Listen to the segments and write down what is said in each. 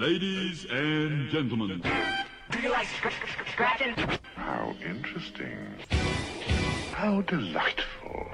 Ladies and gentlemen. Do you like scr- scr- scratching? How interesting. How delightful.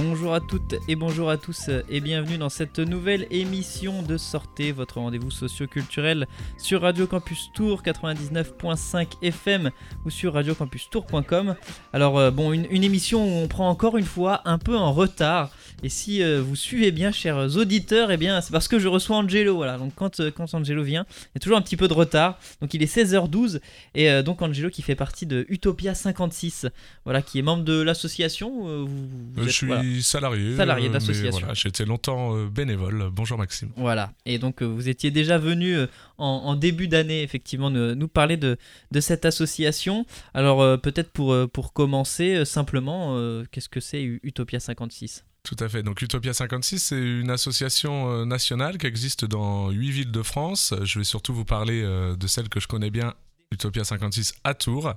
Bonjour à toutes et bonjour à tous et bienvenue dans cette nouvelle émission de Sortez, votre rendez-vous socio-culturel sur Radio Campus Tour 99.5 FM ou sur radiocampustour.com. Alors euh, bon, une, une émission où on prend encore une fois un peu en retard et si euh, vous suivez bien chers auditeurs, eh bien c'est parce que je reçois Angelo, voilà. Donc quand, euh, quand Angelo vient, il y a toujours un petit peu de retard. Donc il est 16h12 et euh, donc Angelo qui fait partie de Utopia 56, voilà, qui est membre de l'association. je suis voilà. salarié. Salarié. Voilà, été longtemps bénévole. Bonjour Maxime. Voilà, et donc vous étiez déjà venu en, en début d'année, effectivement, nous, nous parler de, de cette association. Alors peut-être pour, pour commencer, simplement, qu'est-ce que c'est Utopia 56 Tout à fait. Donc Utopia 56, c'est une association euh, nationale qui existe dans huit villes de France. Je vais surtout vous parler euh, de celle que je connais bien. Utopia 56 à Tours.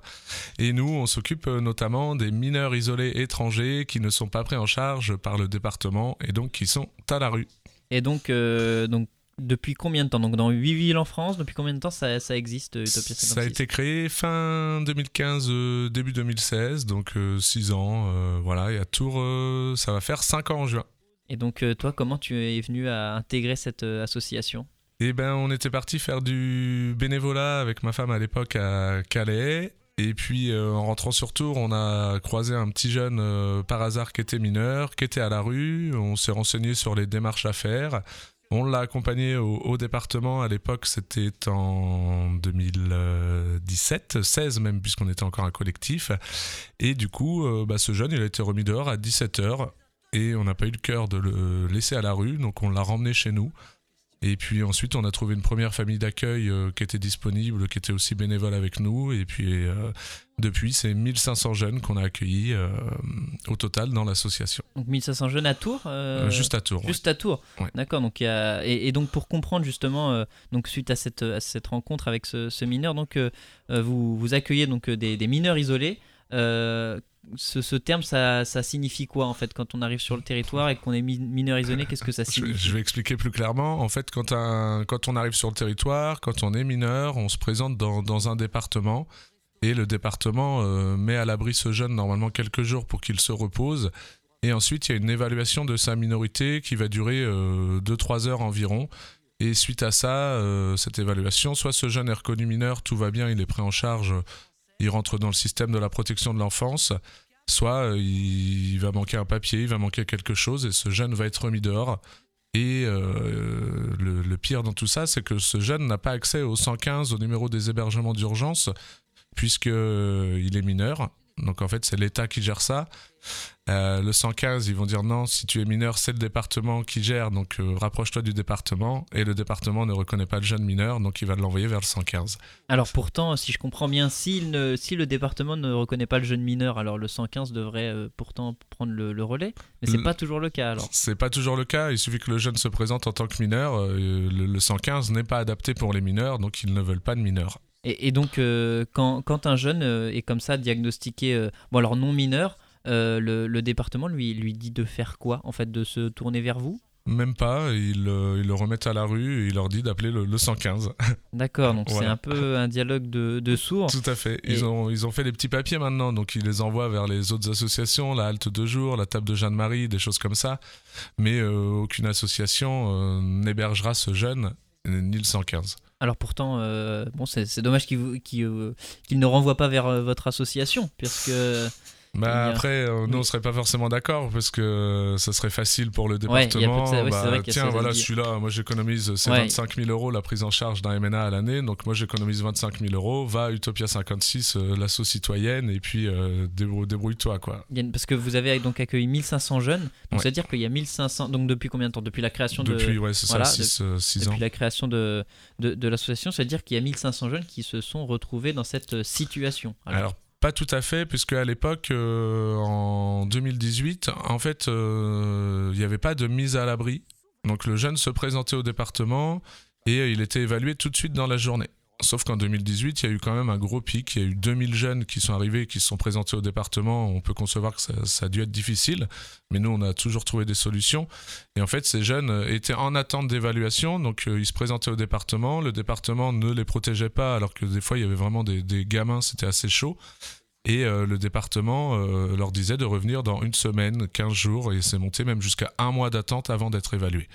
Et nous, on s'occupe euh, notamment des mineurs isolés étrangers qui ne sont pas pris en charge par le département et donc qui sont à la rue. Et donc, donc depuis combien de temps Donc dans 8 villes en France, depuis combien de temps ça, ça existe euh, Utopia 56 Ça a été créé fin 2015, euh, début 2016, donc 6 ans. euh, voilà, et à Tours, ça va faire 5 ans en juin. Et donc toi, comment tu es venu à intégrer cette association? Eh ben, on était parti faire du bénévolat avec ma femme à l'époque à Calais. Et puis, euh, en rentrant sur Tours, on a croisé un petit jeune euh, par hasard qui était mineur, qui était à la rue. On s'est renseigné sur les démarches à faire. On l'a accompagné au, département. À l'époque, c'était en 2017, 16 même, puisqu'on était encore un collectif. Et du coup, euh, bah, ce jeune, il a été remis dehors à 17h. Et on n'a pas eu le cœur de le laisser à la rue. Donc, on l'a remmené chez nous. Et puis ensuite, on a trouvé une première famille d'accueil euh, qui était disponible, qui était aussi bénévole avec nous. Et puis euh, depuis, c'est 1500 jeunes qu'on a accueillis euh, au total dans l'association. Donc 1500 jeunes à Tours juste à Tours. ouais. Juste à Tours. Ouais. D'accord. Donc il y a- et, et donc pour comprendre justement, donc suite à cette, à cette rencontre avec ce, ce mineur, donc vous, vous accueillez donc des, des mineurs isolés. Euh, ce, ce terme, ça, ça signifie quoi en fait quand on arrive sur le territoire et qu'on est mi- mineur isolé Qu'est-ce que ça signifie je vais expliquer plus clairement. En fait, quand, un- quand on arrive sur le territoire, quand on est mineur, on se présente dans, dans un département. Et le département euh, met à l'abri ce jeune normalement quelques jours pour qu'il se repose. Et ensuite, il y a une évaluation de sa minorité qui va durer 2-3 heures environ. Et suite à ça, euh, cette évaluation, soit ce jeune est reconnu mineur, tout va bien, il est pris en charge, il rentre dans le système de la protection de l'enfance, soit euh, il, va manquer un papier, il va manquer quelque chose, et ce jeune va être remis dehors. Et euh, le, le pire dans tout ça, c'est que ce jeune n'a pas accès au 115, au numéro des hébergements d'urgence, puisqu'il est mineur. Donc en fait, c'est l'État qui gère ça. Euh, le 115, ils vont dire non, si tu es mineur, c'est le département qui gère, donc euh, rapproche-toi du département. Et le département ne reconnaît pas le jeune mineur, donc il va l'envoyer vers le 115. Alors pourtant, si je comprends bien, si, ne, si le département ne reconnaît pas le jeune mineur, alors le 115 devrait euh, pourtant prendre le, le relais. Mais c'est pas toujours le cas alors. C'est pas toujours le cas. Il suffit que le jeune se présente en tant que mineur. le, le 115 n'est pas adapté pour les mineurs, donc ils ne veulent pas de mineurs. Et, et donc, euh, quand, quand un jeune euh, est comme ça diagnostiqué, euh, bon alors non mineur, le, le département lui, lui dit de faire quoi En fait, de se tourner vers vous? Même pas. Ils, ils le remettent à la rue et il leur dit d'appeler le, le 115. D'accord, donc c'est un peu un dialogue de, de sourds. Tout à fait. Ils, Et- ont, ils ont fait les petits papiers maintenant, donc ils les envoient vers les autres associations, la halte de jour, la table de Jeanne-Marie, des choses comme ça. Mais euh, aucune association euh, n'hébergera ce jeune, ni le 115. Alors pourtant, euh, bon, c'est dommage euh, qu'il ne renvoie pas vers euh, votre association, puisque Bah a- après, euh, nous on serait pas forcément d'accord parce que ça serait facile pour le département. ça, ouais, Bah, vrai qu'il y a tiens, ça voilà, celui-là, moi j'économise, c'est Ouais. 25 000 euros la prise en charge d'un MNA à l'année, donc moi j'économise 25 000 euros, va à Utopia 56, euh, l'asso citoyenne, et puis euh, débrou- débrouille-toi quoi. parce que vous avez donc accueilli 1500 jeunes, donc c'est-à-dire qu'il y a 1500, donc depuis combien de temps? Depuis la création de... Depuis, ouais, c'est voilà, ça, 6 ans. depuis la création de, de, de l'association, c'est-à-dire qu'il y a 1500 jeunes qui se sont retrouvés dans cette euh, situation. Alors, Alors, pas tout à fait, puisque à l'époque, euh, en 2018, en fait, euh, il n'y avait pas de mise à l'abri. Donc le jeune se présentait au département et il était évalué tout de suite dans la journée. Sauf qu'en 2018, il y a eu quand même un gros pic. Il y a eu 2000 jeunes qui sont arrivés, qui se sont présentés au département. On peut concevoir que ça, a dû être difficile, mais nous, on a toujours trouvé des solutions. Et en fait, ces jeunes étaient en attente d'évaluation, donc euh, ils se présentaient au département. Le département ne les protégeait pas, alors que des fois, il y avait vraiment des, des gamins, c'était assez chaud. Et euh, le département euh, leur disait de revenir dans une semaine, 15 jours, et c'est monté même jusqu'à un mois d'attente avant d'être évalué.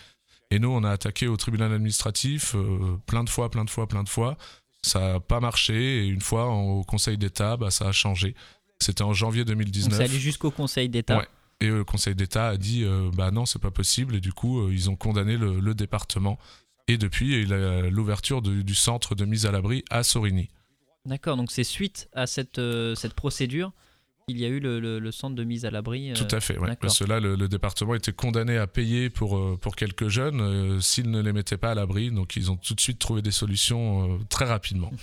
Et nous, on a attaqué au tribunal administratif euh, plein de fois, plein de fois, plein de fois. Ça n'a pas marché, et une fois au Conseil d'État, bah, ça a changé. C'était en janvier Donc 2019. c'est allé jusqu'au Conseil d'État. Ouais. Et le Conseil d'État a dit euh, bah non, c'est pas possible. Et du coup, euh, ils ont condamné le, le département. Et depuis, il y a l'ouverture de- du centre de mise à l'abri à Sorigny. D'accord, donc c'est suite à cette, euh, cette procédure qu'il y a eu le, le- le centre de mise à l'abri. euh, Tout à fait. Parce que là, le, le département était condamné à payer pour, euh, pour quelques jeunes euh, s'ils ne les mettaient pas à l'abri. Donc, ils ont tout de suite trouvé des solutions euh, très rapidement.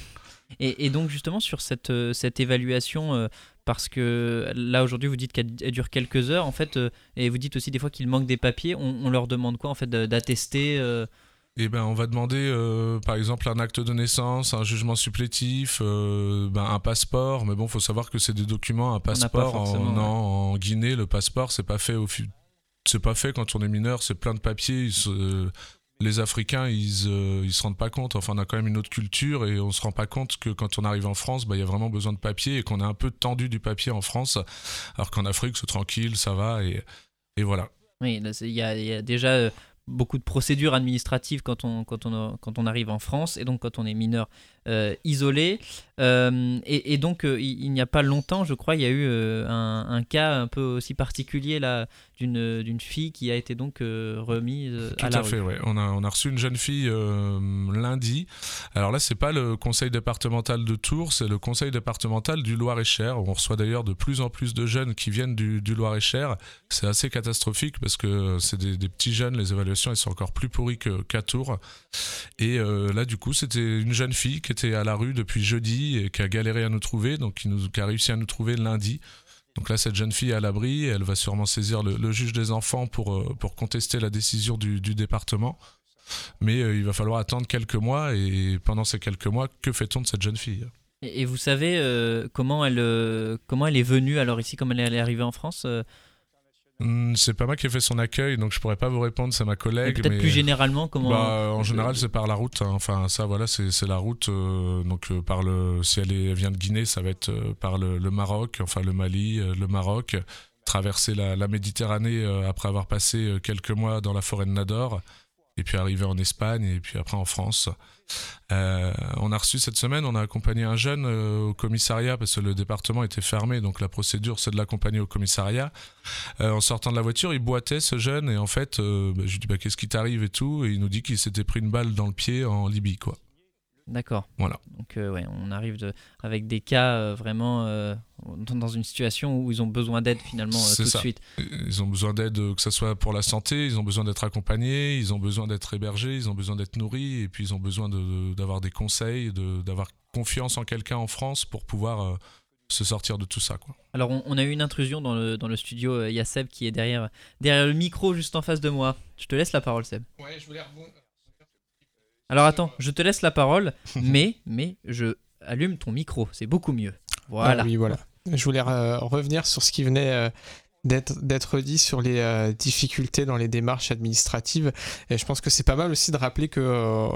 Et, et donc justement sur cette, cette évaluation, euh, parce que là aujourd'hui vous dites qu'elle elle dure quelques heures en fait, euh, et vous dites aussi des fois qu'il manque des papiers, on, on leur demande quoi en fait d'attester euh, Eh ben, on va demander, euh, par exemple, un acte de naissance, un jugement supplétif, euh, ben, un passeport. Mais bon, faut savoir que c'est des documents. Un pas passeport en, ouais. en Guinée, le passeport, c'est pas fait au C'est pas fait quand on est mineur. C'est plein de papiers. ils se- Les Africains, ils, euh, ils se rendent pas compte. Enfin, on a quand même une autre culture et on se rend pas compte que quand on arrive en France, bah, il y a vraiment besoin de papier et qu'on est un peu tendu du papier en France, alors qu'en Afrique, c'est tranquille, ça va et, et voilà. Oui, y a, il y a déjà euh, beaucoup de procédures administratives quand on, quand, on, quand on arrive en France et donc quand on est mineur euh, isolé. Euh, et, et donc euh, il, il n'y a pas longtemps, je crois, il y a eu euh, un, un cas un peu aussi particulier là d'une fille qui a été donc remise Tout à la à fait, ouais. On a, on a reçu une jeune fille lundi. Alors là, c'est pas le conseil départemental de Tours, c'est le conseil départemental du Loir-et-Cher. On reçoit d'ailleurs de plus en plus de jeunes qui viennent du, du Loir-et-Cher. C'est assez catastrophique parce que c'est des, des petits jeunes, les évaluations elles sont encore plus pourries qu'à Tours. Et là, du coup, c'était une jeune fille qui était à la rue depuis jeudi et qui a galéré à nous trouver, donc qui, a réussi à nous trouver lundi. Donc là, cette jeune fille est à l'abri, elle va sûrement saisir le, juge des enfants pour, euh, pour contester la décision du, département. Mais euh, il va falloir attendre quelques mois, et pendant ces quelques mois, que fait-on de cette jeune fille? Et, vous savez euh, comment, elle, comment elle est venue alors ici, comment elle est arrivée en France C'est pas moi qui ai fait son accueil, donc je pourrais pas vous répondre, c'est ma collègue. Peut-être mais- plus généralement, comment. Bah, en général, c'est par la route. hein. Enfin, ça, voilà, c'est la route. euh, donc, euh, par le, si elle, est- elle vient de Guinée, ça va être euh, par le, le Maroc, enfin le Mali, le Maroc, traverser la, la Méditerranée après avoir passé quelques mois dans la forêt de Nador, et puis arriver en Espagne, et puis après en France. Euh, on a reçu cette semaine, on a accompagné un jeune euh, au commissariat parce que le département était fermé, donc la procédure c'est de l'accompagner au commissariat. Euh, en sortant de la voiture, il boitait ce jeune et en fait, bah, je lui dis bah, qu'est-ce qui t'arrive et tout, et il nous dit qu'il s'était pris une balle dans le pied en Libye quoi. D'accord. Voilà. Donc, euh, ouais, on arrive de, avec des cas euh, vraiment euh, dans une situation où ils ont besoin d'aide finalement euh, tout ça. de suite. Ils ont besoin d'aide, euh, que ce soit pour la santé, ils ont besoin d'être accompagnés, ils ont besoin d'être hébergés, ils ont besoin d'être nourris, et puis ils ont besoin de- d'avoir des conseils, de- d'avoir confiance en quelqu'un en France pour pouvoir euh, se sortir de tout ça quoi. Alors, on, on a eu une intrusion dans le, dans le studio. euh, Il y a Seb qui est derrière, derrière le micro juste en face de moi. Je te laisse la parole, Seb. Ouais, je voulais rebondir. Alors, attends, je te laisse la parole, mais, mais je allume ton micro. C'est beaucoup mieux. Voilà. Ah oui, voilà. Je voulais euh, revenir sur ce qui venait euh, d'être dit sur les euh, difficultés dans les démarches administratives. Et je pense que c'est pas mal aussi de rappeler que euh,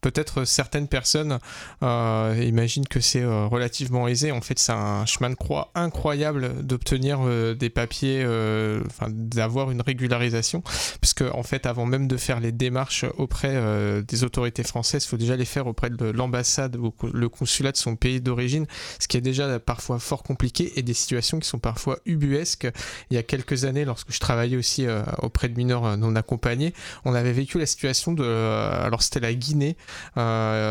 peut-être certaines personnes euh, imaginent que c'est relativement aisé. En fait, c'est un chemin de croix incroyable d'obtenir des papiers, enfin d'avoir une régularisation. Parce que en fait, avant même de faire les démarches auprès des autorités françaises, il faut déjà les faire auprès de l'ambassade ou le consulat de son pays d'origine ce qui est déjà parfois fort compliqué et des situations qui sont parfois ubuesques. Il y a quelques années, lorsque je travaillais aussi euh, auprès de mineurs euh, non accompagnés, on avait vécu la situation de... euh, alors c'était la Guinée,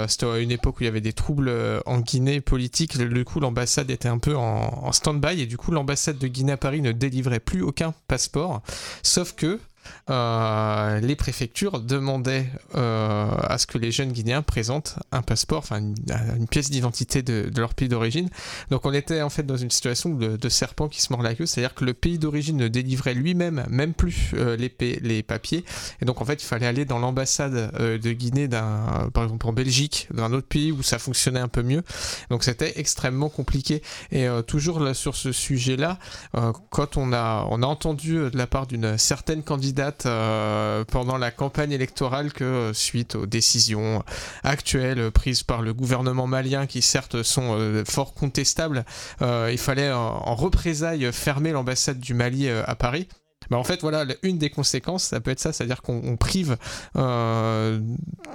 c'était à une époque où il y avait des troubles en Guinée politiques, du coup l'ambassade était un peu en stand-by et du coup l'ambassade de Guinée à Paris ne délivrait plus aucun passeport, sauf que euh, les préfectures demandaient euh, à ce que les jeunes Guinéens présentent un passeport, enfin une, pièce d'identité de, leur pays d'origine. Donc on était en fait dans une situation de, serpent qui se mord la queue, c'est-à-dire que le pays d'origine ne délivrait lui-même même plus euh, les, pa- les papiers, et donc en fait il fallait aller dans l'ambassade de Guinée, par exemple en Belgique, d'un autre pays où ça fonctionnait un peu mieux. Donc c'était extrêmement compliqué. Et toujours sur ce sujet-là, quand on a, on a entendu de la part d'une certaine candidate euh, pendant la campagne électorale que euh, suite aux décisions actuelles prises par le gouvernement malien, qui certes sont euh, fort contestables, il fallait en représailles fermer l'ambassade du Mali à Paris. Bah en fait, voilà, une des conséquences, ça peut être ça, c'est-à-dire qu'on on prive euh,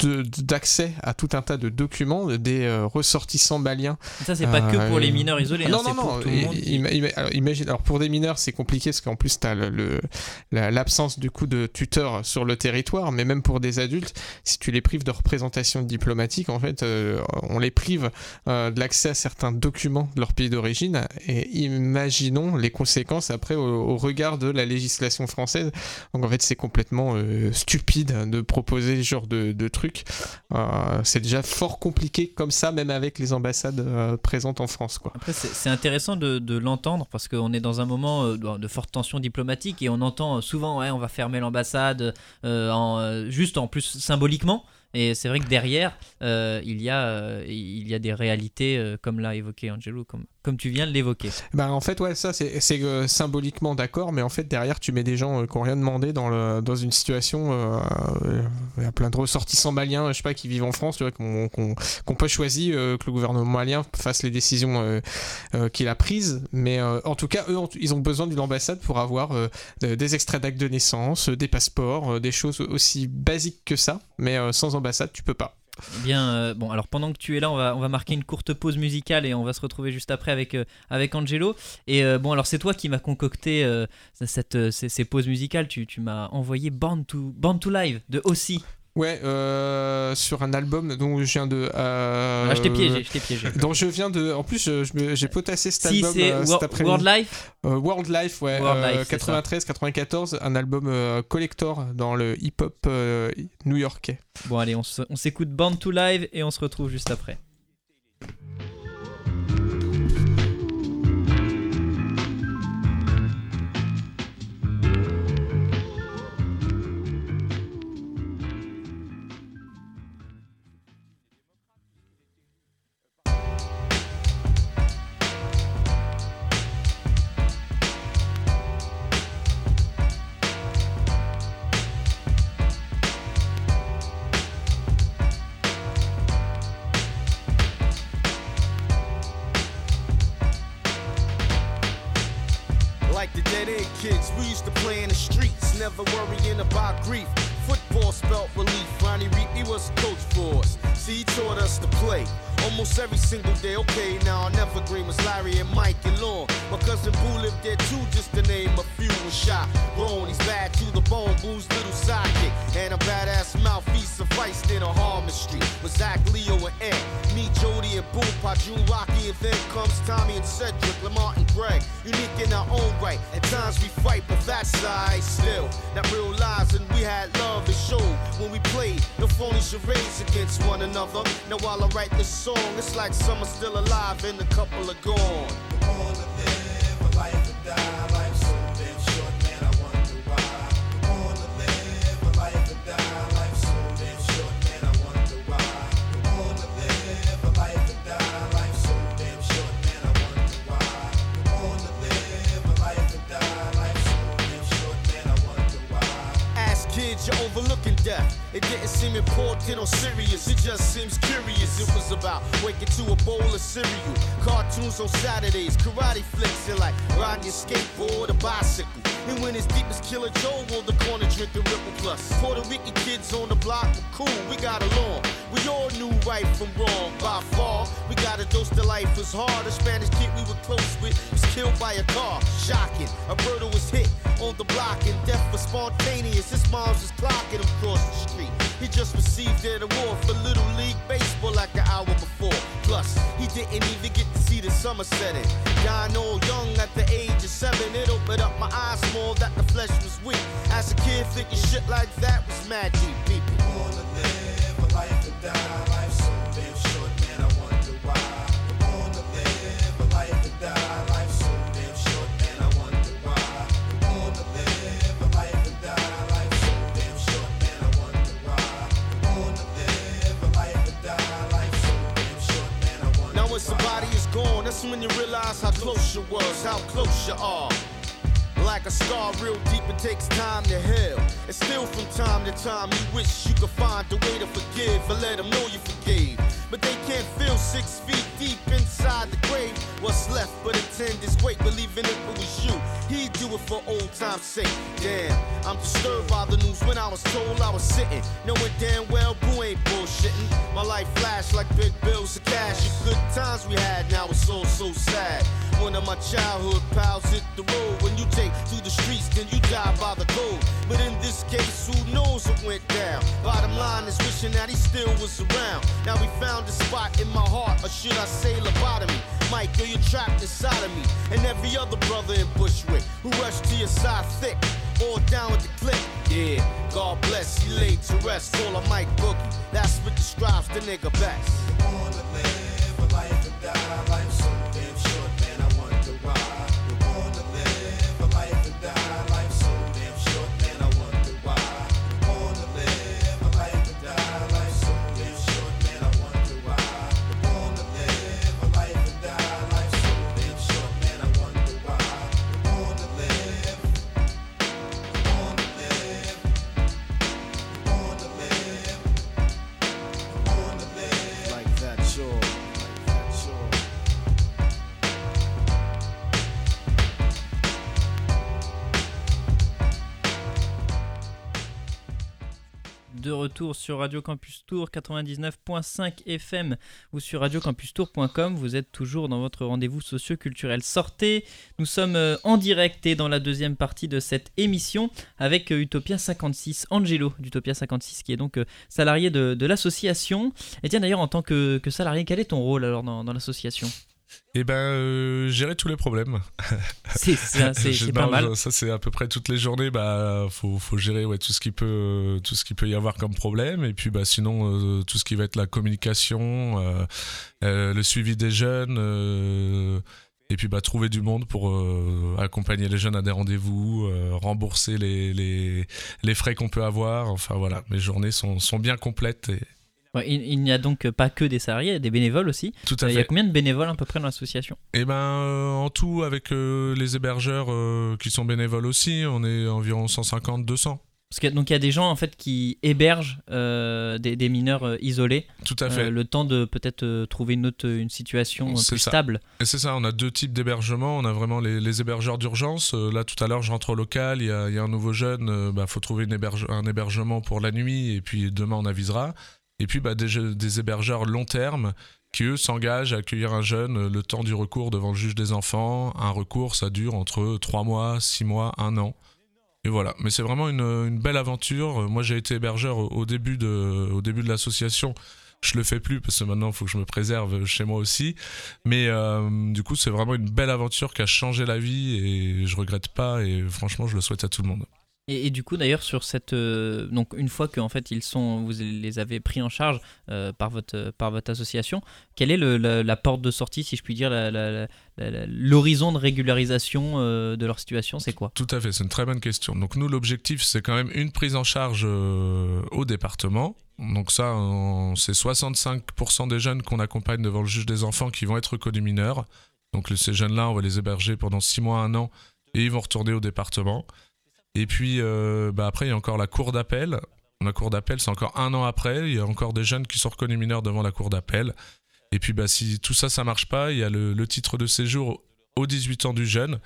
d'accès à tout un tas de documents des euh, ressortissants maliens Ça, c'est pas que pour Euh, les mineurs isolés, hein, non, non, pour non. tout le i- monde. ima- ima- alors, imagine, alors pour des mineurs, c'est compliqué parce qu'en plus, tu as l'absence du coup de tuteurs sur le territoire, mais même pour des adultes, si tu les prives de représentation diplomatique, en fait, euh, on les prive euh, de l'accès à certains documents de leur pays d'origine. Et imaginons les conséquences après au, au regard de la législation française. Donc en fait, c'est complètement euh, stupide de proposer ce genre de, de trucs. Euh, c'est déjà fort compliqué comme ça, même avec les ambassades euh, présentes en France, quoi. Après, c'est intéressant de, l'entendre parce qu'on est dans un moment de, forte tension diplomatique et on entend souvent, ouais, on va fermer l'ambassade, en, juste en plus symboliquement. Et c'est vrai que derrière, il, y a, il y a des réalités, comme l'a évoqué Angelo, comme, comme tu viens de l'évoquer. Ben en fait ouais ça c'est euh, symboliquement d'accord mais en fait derrière tu mets des gens euh, qui ont rien demandé dans une situation euh, il y a plein de ressortissants maliens je sais pas qui vivent en France tu vois qui ont qui ont- qui ont pas choisi euh, que le gouvernement malien fasse les décisions qu'il a prises. Mais en tout cas eux ils ont besoin d'une ambassade pour avoir de- des extraits d'actes de naissance des passeports des choses aussi basiques que ça. Mais sans ambassade tu peux pas Bien, euh, bon, alors pendant que tu es là, on va, on va marquer une courte pause musicale et on va se retrouver juste après avec, euh, avec Angelo. Et euh, bon, alors c'est toi qui m'as concocté cette, ces, ces pauses musicales. Tu, tu m'as envoyé Born to, to Live de Aussi. Ouais euh, sur un album dont je viens de euh, Ah, je t'ai piégé, je t'ai piégé. dont je viens de en plus j'ai potassé cet Si album euh, cet après-midi World Life, Euh, World Life, ouais, World euh. 93-94, un album collector dans le hip-hop new-yorkais. Bon, allez, on s'écoute Born to Live et on se retrouve juste après. Us. See, he taught us to play. Almost every single day, okay, now I never nevergreen was Larry and Mike and Lon. My cousin Boo lived there too, just to name a few was shot. Grown, he's bad to the bone, Boo's little sidekick. And a badass mouth, he sufficed in a Harmon Street. With Zach, Leo, and Ed. Me, Jody, and Boo, Pajun, Rocky, and then comes Tommy and Cedric, Lamar and Greg. Unique in our own right. At times we fight, but that's alright still. Not real lies, and we had love and show when we played. No phony charades against one another. Now while I write this song, it's like some are still alive and a couple are gone. We're gonna live, a life to die, life so then short man, I want to write. We're gonna live, a life to die, life so then short man I want to write. We're gonna live, a life to die, life so then short man I want to wry. We're gonna live a life to die, life so then short man I want to. Ask kids, you're overlooking death. It didn't seem important or serious, it just seems curious. It was about waking to a bowl of cereal. Cartoons on Saturdays, karate flicks, and like riding your skateboard or bicycle. And when it's deep as Killer Joe on the corner drinking Ripple Plus. Puerto Rican kids on the block were cool, we got along. We all knew right from wrong by far. We got a dose to life was hard. A Spanish kid we were close with was killed by a car. Shocking. Alberto was hit on the block and death was spontaneous. His mom's was clocking him across the street. He just received an award for Little League Baseball like an hour before. Plus, he didn't even get to see the summer setting. Dying all young at the age of seven, it opened up my eyes more that the flesh was weak. As a kid, thinking shit like that was mad deep. People realize how close you was, how close you are. Like a scar real deep, it takes time to heal. And still from time to time, you wish you could find a way to forgive and let them know you forgave. But they can't feel six feet deep inside the grave. What's left but a tender's weight, believing it was you, he'd do it for old time's sake. Damn, I'm disturbed by the news when I was told I was sitting, knowing damn well Boo ain't bullshitting. My life flashed like big bills of cash. The good times we had, now it's all so sad. One of my childhood pals hit the road. When you take to the streets, then you die by the code. But in this case, who knows what went down? Bottom line is wishing that he still was around. Now we found a spot in my heart, or should I say lobotomy? Mike, you're trapped inside of me. And every other brother in Bushwick who rushed to your side thick. All down with the click. Yeah, God bless, he laid to rest. Call a Mike Boogie. That's what describes the nigga best. De retour sur Radio Campus Tour 99.5 FM ou sur radiocampustour.com. Vous êtes toujours dans votre rendez-vous socio-culturel. Sortez, nous sommes euh, en direct et dans la deuxième partie de cette émission avec euh, Utopia 56, Angelo d'Utopia 56 qui est donc euh, salarié de, l'association. Et tiens d'ailleurs en tant que, salarié, quel est ton rôle alors dans l'association? Et ben, euh, gérer tous les problèmes. C'est pas mal. Ça, c'est à peu près toutes les journées. Bah, faut, faut gérer ouais, tout ce qui peut, tout ce qui peut y avoir comme problème. Et puis, bah, sinon, euh, tout ce qui va être la communication, euh, euh, le suivi des jeunes. euh, et puis, bah, trouver du monde pour euh, accompagner les jeunes à des rendez-vous, euh, rembourser les, les, les frais qu'on peut avoir. Enfin, voilà, mes journées sont, sont bien complètes. Et... Ouais, il il n'y a donc pas que des salariés, il y a des bénévoles aussi. Tout à Euh, Il y a combien de bénévoles à peu près dans l'association? Et ben euh, en tout avec euh, les hébergeurs euh, qui sont bénévoles aussi, on est environ 150 200. Parce que donc il y a des gens en fait qui hébergent euh, des, des mineurs euh, isolés, Tout à euh, fait. le temps de peut-être trouver une autre une situation plus ça. stable. Et c'est ça, on a deux types d'hébergements. On a vraiment les, les hébergeurs d'urgence. Là, tout à l'heure, je rentre au local, il y a, il y a un nouveau jeune, il bah, faut trouver une héberge- un hébergement pour la nuit, et puis demain, on avisera. Et puis, bah, des, hébergeurs long terme qui, eux, s'engagent à accueillir un jeune le temps du recours devant le juge des enfants. Un recours, ça dure entre 3 mois, 6 mois, 1 an. Et voilà, mais c'est vraiment une, belle aventure. Moi, j'ai été hébergeur au, au début de, au début de l'association. Je le fais plus parce que maintenant, il faut que je me préserve chez moi aussi. Mais euh, du coup, c'est vraiment une belle aventure qui a changé la vie et je regrette pas. Et franchement, je le souhaite à tout le monde. Et, du coup d'ailleurs sur cette euh, donc une fois que en fait ils sont vous les avez pris en charge euh, par votre par votre association, quelle est la, porte de sortie si je puis dire l'horizon de régularisation euh, de leur situation c'est quoi? Tout à fait, c'est une très bonne question. Donc nous, l'objectif, c'est quand même une prise en charge euh, au département. Donc ça, c'est 65% des jeunes qu'on accompagne devant le juge des enfants qui vont être reconnus mineurs. Donc ces jeunes-là, on va les héberger pendant 6 mois, 1 an, et ils vont retourner au département. Et puis euh, bah, après, il y a encore la cour d'appel. La cour d'appel, c'est encore un an après. Il y a encore des jeunes qui sont reconnus mineurs devant la cour d'appel. Et puis bah, si tout ça, ça marche pas, il y a le, titre de séjour aux 18 ans du jeune.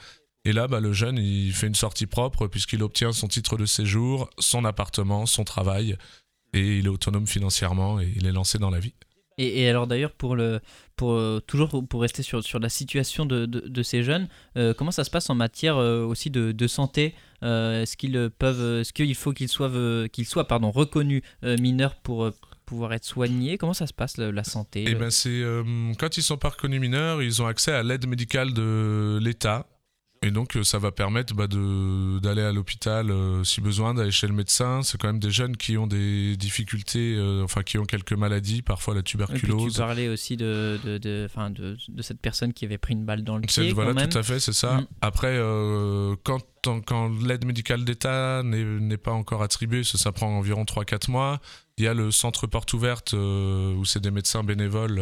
Et là, bah, le jeune, il fait une sortie propre puisqu'il obtient son titre de séjour, son appartement, son travail, et il est autonome financièrement et il est lancé dans la vie. Et, alors d'ailleurs pour le pour euh, toujours pour rester sur, sur la situation de, de, ces jeunes, euh, comment ça se passe en matière euh, aussi de, de santé Est-ce qu'ils peuvent est-ce qu'il faut qu'ils soient qu'ils soient pardon reconnus mineurs pour pouvoir être soignés? Comment ça se passe la santé? Le- ben c'est quand ils sont pas reconnus mineurs, ils ont accès à l'aide médicale de l'État. Et donc euh, ça va permettre bah, de- d'aller à l'hôpital euh, si besoin, d'aller chez le médecin. C'est quand même des jeunes qui ont des difficultés, euh, enfin qui ont quelques maladies, parfois la Et puis tu tuberculose. parlais aussi de, de, de, de, de cette personne qui avait pris une balle dans le pied voilà, quand même. tout à fait, c'est ça. Mm. Après, euh, quand, quand- l'aide médicale d'État n'est pas encore attribuée, ça, ça prend environ 3-4 mois. Il y a le centre porte ouverte où c'est des médecins bénévoles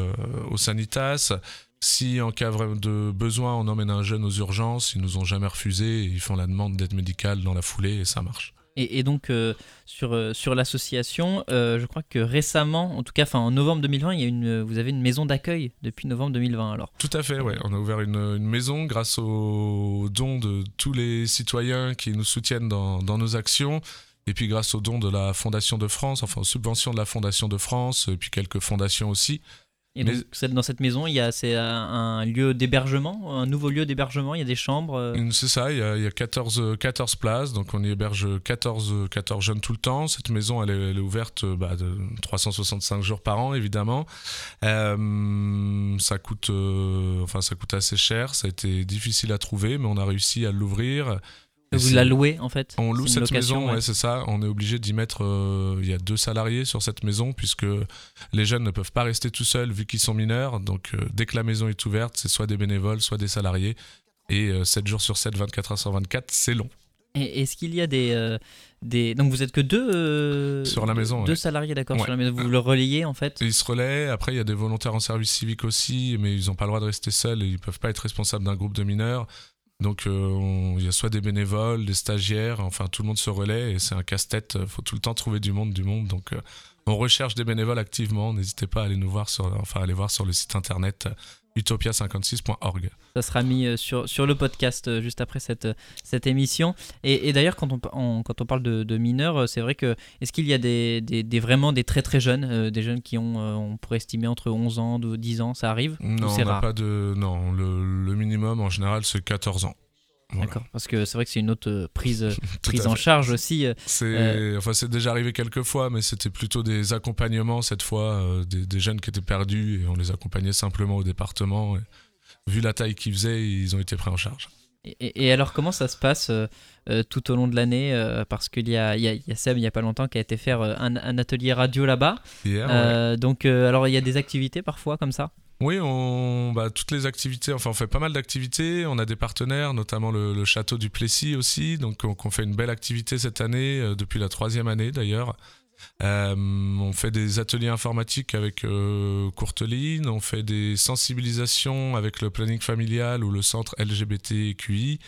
au Sanitas. Si en cas de besoin, on emmène un jeune aux urgences, ils nous ont jamais refusé, ils font la demande d'aide médicale dans la foulée et ça marche. Et, et donc euh, sur, euh, sur l'association, euh, je crois que récemment, en tout cas en novembre 2020, il y a une, vous avez une maison d'accueil depuis novembre 2020 alors. Tout à fait, ouais. On a ouvert une, une maison grâce aux dons de tous les citoyens qui nous soutiennent dans, dans nos actions. Et puis grâce aux dons de la Fondation de France, enfin aux subventions de la Fondation de France, et puis quelques fondations aussi. Et donc dans cette maison, il y a c'est un, un lieu d'hébergement, un nouveau lieu d'hébergement, il y a des chambres. euh, C'est ça, il y a, il y a 14, euh, 14 places, donc on y héberge 14, euh, 14 jeunes tout le temps. Cette maison, elle est, elle est ouverte euh, bah, de 365 jours par an, évidemment. Euh, ça, coûte, euh, enfin, ça coûte assez cher, ça a été difficile à trouver, mais on a réussi à l'ouvrir. Vous la louez en fait On loue cette location, maison, ouais. c'est ça. On est obligé d'y mettre. euh, Il y a deux salariés sur cette maison puisque les jeunes ne peuvent pas rester tout seuls vu qu'ils sont mineurs. Donc euh, dès que la maison est ouverte, c'est soit des bénévoles, soit des salariés. Et euh, 7 jours sur 7, 24 heures sur 24, c'est long. Et est-ce qu'il y a des, euh, des... Donc vous êtes que deux Sur la maison, Deux ouais. salariés, d'accord, Ouais. sur la maison. Vous le relayez en fait Et ils se relaient. Après, il y a des volontaires en service civique aussi, mais ils n'ont pas le droit de rester seuls et ils peuvent pas être responsables d'un groupe de mineurs. Donc euh, il y a soit des bénévoles, des stagiaires, enfin tout le monde se relaie et c'est un casse-tête. Il faut tout le temps trouver du monde, du monde. Donc euh, on recherche des bénévoles activement. N'hésitez pas à aller nous voir sur, enfin aller voir sur le site internet euh, utopia56.org. Ça sera mis euh, sur, sur le podcast euh, juste après cette, euh, cette émission. Et, et d'ailleurs, quand on, quand on parle de, de mineurs, c'est vrai que est-ce qu'il y a des, des, des- vraiment des très très jeunes, euh, des jeunes qui ont, euh, on pourrait estimer entre 11 ans, de 10 ans, ça arrive? Non, on c'est n'a rare? pas de. Non, le, le minimum en général c'est 14 ans. Voilà. D'accord, parce que c'est vrai que c'est une autre euh, prise, euh, prise en charge aussi. euh, C'est, Euh, enfin, c'est déjà arrivé quelques fois, mais c'était plutôt des accompagnements cette fois, euh, des, des jeunes qui étaient perdus et on les accompagnait simplement au département. et vu la taille qu'ils faisaient, ils ont été pris en charge. Et, alors, comment ça se passe euh, tout au long de l'année Parce qu'il y y, a, il y a Seb, il n'y a pas longtemps, qui a été faire un, un atelier radio là-bas. Ouais. Donc, alors, il y a des activités parfois comme ça? Oui, on, bah, toutes les activités, enfin on fait pas mal d'activités, on a des partenaires, notamment le, château du Plessis aussi, donc on, fait une belle activité cette année, euh, depuis la troisième année d'ailleurs. Euh, on fait des ateliers informatiques avec euh, Courteline, on fait des sensibilisations avec le planning familial ou le centre LGBTQI.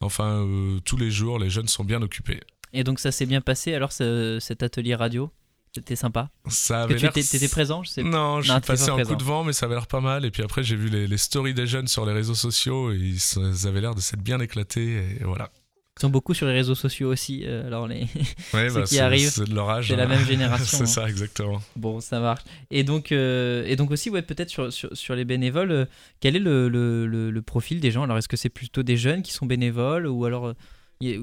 Enfin, tous les jours, les jeunes sont bien occupés. Et donc, ça s'est bien passé alors, ce- cet atelier radio? C'était sympa Ça Que avait tu l'air- étais, présent je sais pas. Non, je Non, suis passé pas un présent. coup de vent, mais ça avait l'air pas mal. Et puis après, j'ai vu les, les stories des jeunes sur les réseaux sociaux et ils, avaient l'air de s'être bien éclatés. Et voilà. Ils sont beaucoup sur les réseaux sociaux aussi. euh, alors, les... Ouais, bah, qui arrivent, c'est de leur âge. c'est la hein. même génération, c'est hein. ça, exactement. Bon, ça marche. Et donc, euh, et donc aussi, ouais, peut-être sur, sur, sur les bénévoles, euh, quel est le, le, le- le profil des gens? Alors, est-ce que c'est plutôt des jeunes qui sont bénévoles ou alors euh,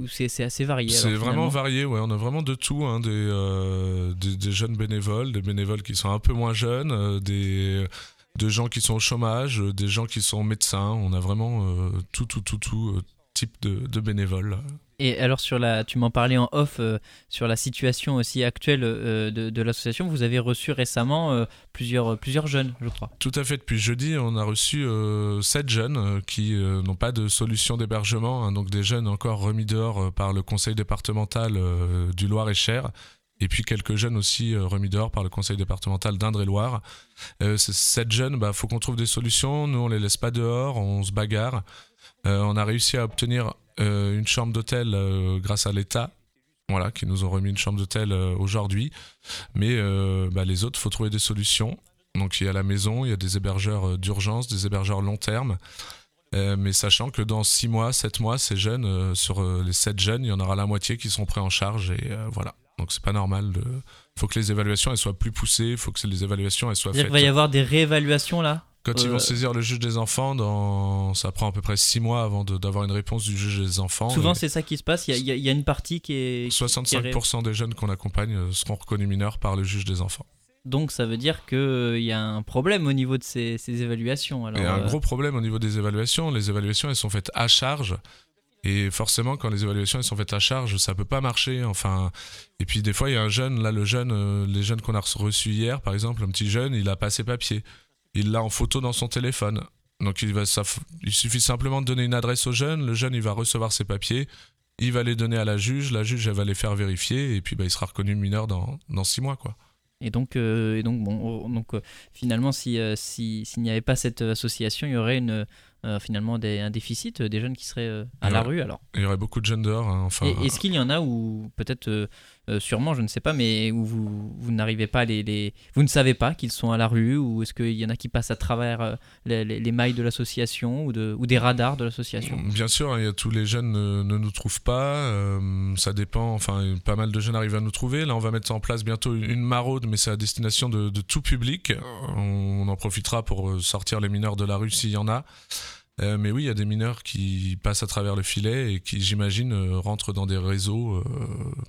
c'est assez varié C'est vraiment varié, ouais. On a vraiment de tout, hein, des, euh, des, des jeunes bénévoles, des bénévoles qui sont un peu moins jeunes, euh, des, des gens qui sont au chômage, euh, des gens qui sont médecins. On a vraiment euh, tout, tout, tout, tout type de, de bénévoles. Et alors, sur la, tu m'en parlais en off, euh, sur la situation aussi actuelle euh, de, l'association, vous avez reçu récemment euh, plusieurs, plusieurs jeunes, je crois. Tout à fait. Depuis jeudi, on a reçu sept jeunes qui n'ont pas de solution d'hébergement, hein, donc des jeunes encore remis dehors par le conseil départemental du Loir-et-Cher. Et puis quelques jeunes aussi remis dehors par le conseil départemental d'Indre-et-Loire. Euh, sept jeunes, bah, faut qu'on trouve des solutions. Nous, on les laisse pas dehors, on se bagarre. On a réussi à obtenir une chambre d'hôtel euh, grâce à l'État. Voilà, qui nous ont remis une chambre d'hôtel euh, aujourd'hui. Mais euh, bah, les autres, faut trouver des solutions. Donc il y a la maison, il y a des hébergeurs euh, d'urgence, des hébergeurs long terme. Euh, mais sachant que dans 6 mois, 7 mois, ces jeunes, euh, sur euh, les 7 jeunes, il y en aura la moitié qui seront pris en charge. Et euh, voilà. Donc c'est pas normal. Il faut que les évaluations elles soient plus poussées, il faut que les évaluations elles soient C'est-à-dire faites. qu'il va y avoir des réévaluations là? Quand ils euh, vont saisir le juge des enfants, dans... ça prend à peu près 6 mois avant d'avoir une réponse du juge des enfants. Souvent, Et c'est ça qui se passe. Il y a, y y une partie qui est. qui- qui est ré- 65% des jeunes qu'on accompagne euh, seront reconnus mineurs par le juge des enfants. Donc ça veut dire qu'il y a un problème au niveau de ces, ces évaluations. Alors, Il y a un euh, gros problème au niveau des évaluations. Les évaluations, elles sont faites à charge. Et forcément, quand les évaluations elles sont faites à charge, ça peut pas marcher. Enfin, et puis des fois, il y a un jeune. Là, le jeune, euh, les jeunes qu'on a reçus hier, par exemple, un petit jeune, il a pas ses papiers. Il l'a en photo dans son téléphone. Donc il va, ça, il suffit simplement de donner une adresse au jeune. Le jeune, il va recevoir ses papiers. Il va les donner à la juge. La juge, elle va les faire vérifier. Et puis, bah, il sera reconnu mineur dans, dans six mois, quoi. Et donc, euh, et donc, bon, oh, donc euh, finalement, si, euh, si- s'il n'y avait pas cette association, il y aurait une, finalement des, un déficit des jeunes qui seraient à la rue. Alors, Il y aurait beaucoup de jeunes dehors. hein. Enfin, est-ce qu'il y en a où peut-être, euh, euh, sûrement, je ne sais pas, mais vous, vous n'arrivez pas vous ne savez pas qu'ils sont à la rue, ou est-ce qu'il y en a qui passent à travers euh, les, les- les mailles de l'association ou, de, ou des radars de l'association? Bien sûr, hein, tous les jeunes ne, ne nous trouvent pas. euh, ça dépend. Enfin, pas mal de jeunes arrivent à nous trouver. Là, on va mettre en place bientôt une maraude, mais c'est à destination de, tout public. On, en profitera pour euh, sortir les mineurs de la rue s'il y en a. Euh, mais oui, il y a des mineurs qui passent à travers le filet et qui, j'imagine, euh, rentrent dans des réseaux euh,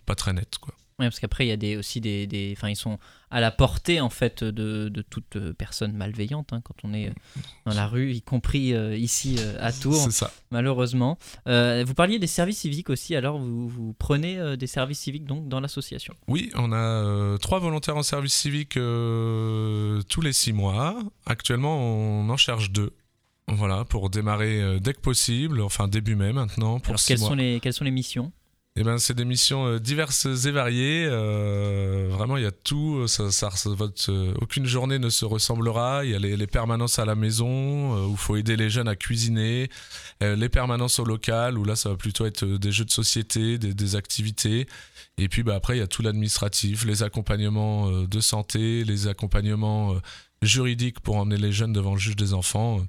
pas très nets. Quoi. Ouais, parce qu'après, il y a des, aussi des, des- Enfin, ils sont à la portée, en fait, de, de toute personne malveillante, hein, quand on est dans la rue, y compris ici à Tours. C'est ça. malheureusement. Vous parliez des services civiques aussi, alors vous, vous prenez des services civiques donc dans l'association? Oui, on a trois volontaires en service civique tous les six mois. Actuellement, on en cherche deux. Voilà, pour démarrer euh, dès que possible, enfin début mai maintenant, pour Alors quelles mois. sont, les, quelles sont les missions? Eh ben, c'est des missions euh, diverses et variées. euh, vraiment, il y a tout. Ça, ça- ça- votre, euh, aucune journée ne se ressemblera. Il y a les, les permanences à la maison euh, où il faut aider les jeunes à cuisiner. les permanences au local où là, ça va plutôt être des jeux de société, des, des activités. Et puis bah, après, il y a tout l'administratif, les accompagnements de santé, les accompagnements juridiques pour emmener les jeunes devant le juge des enfants.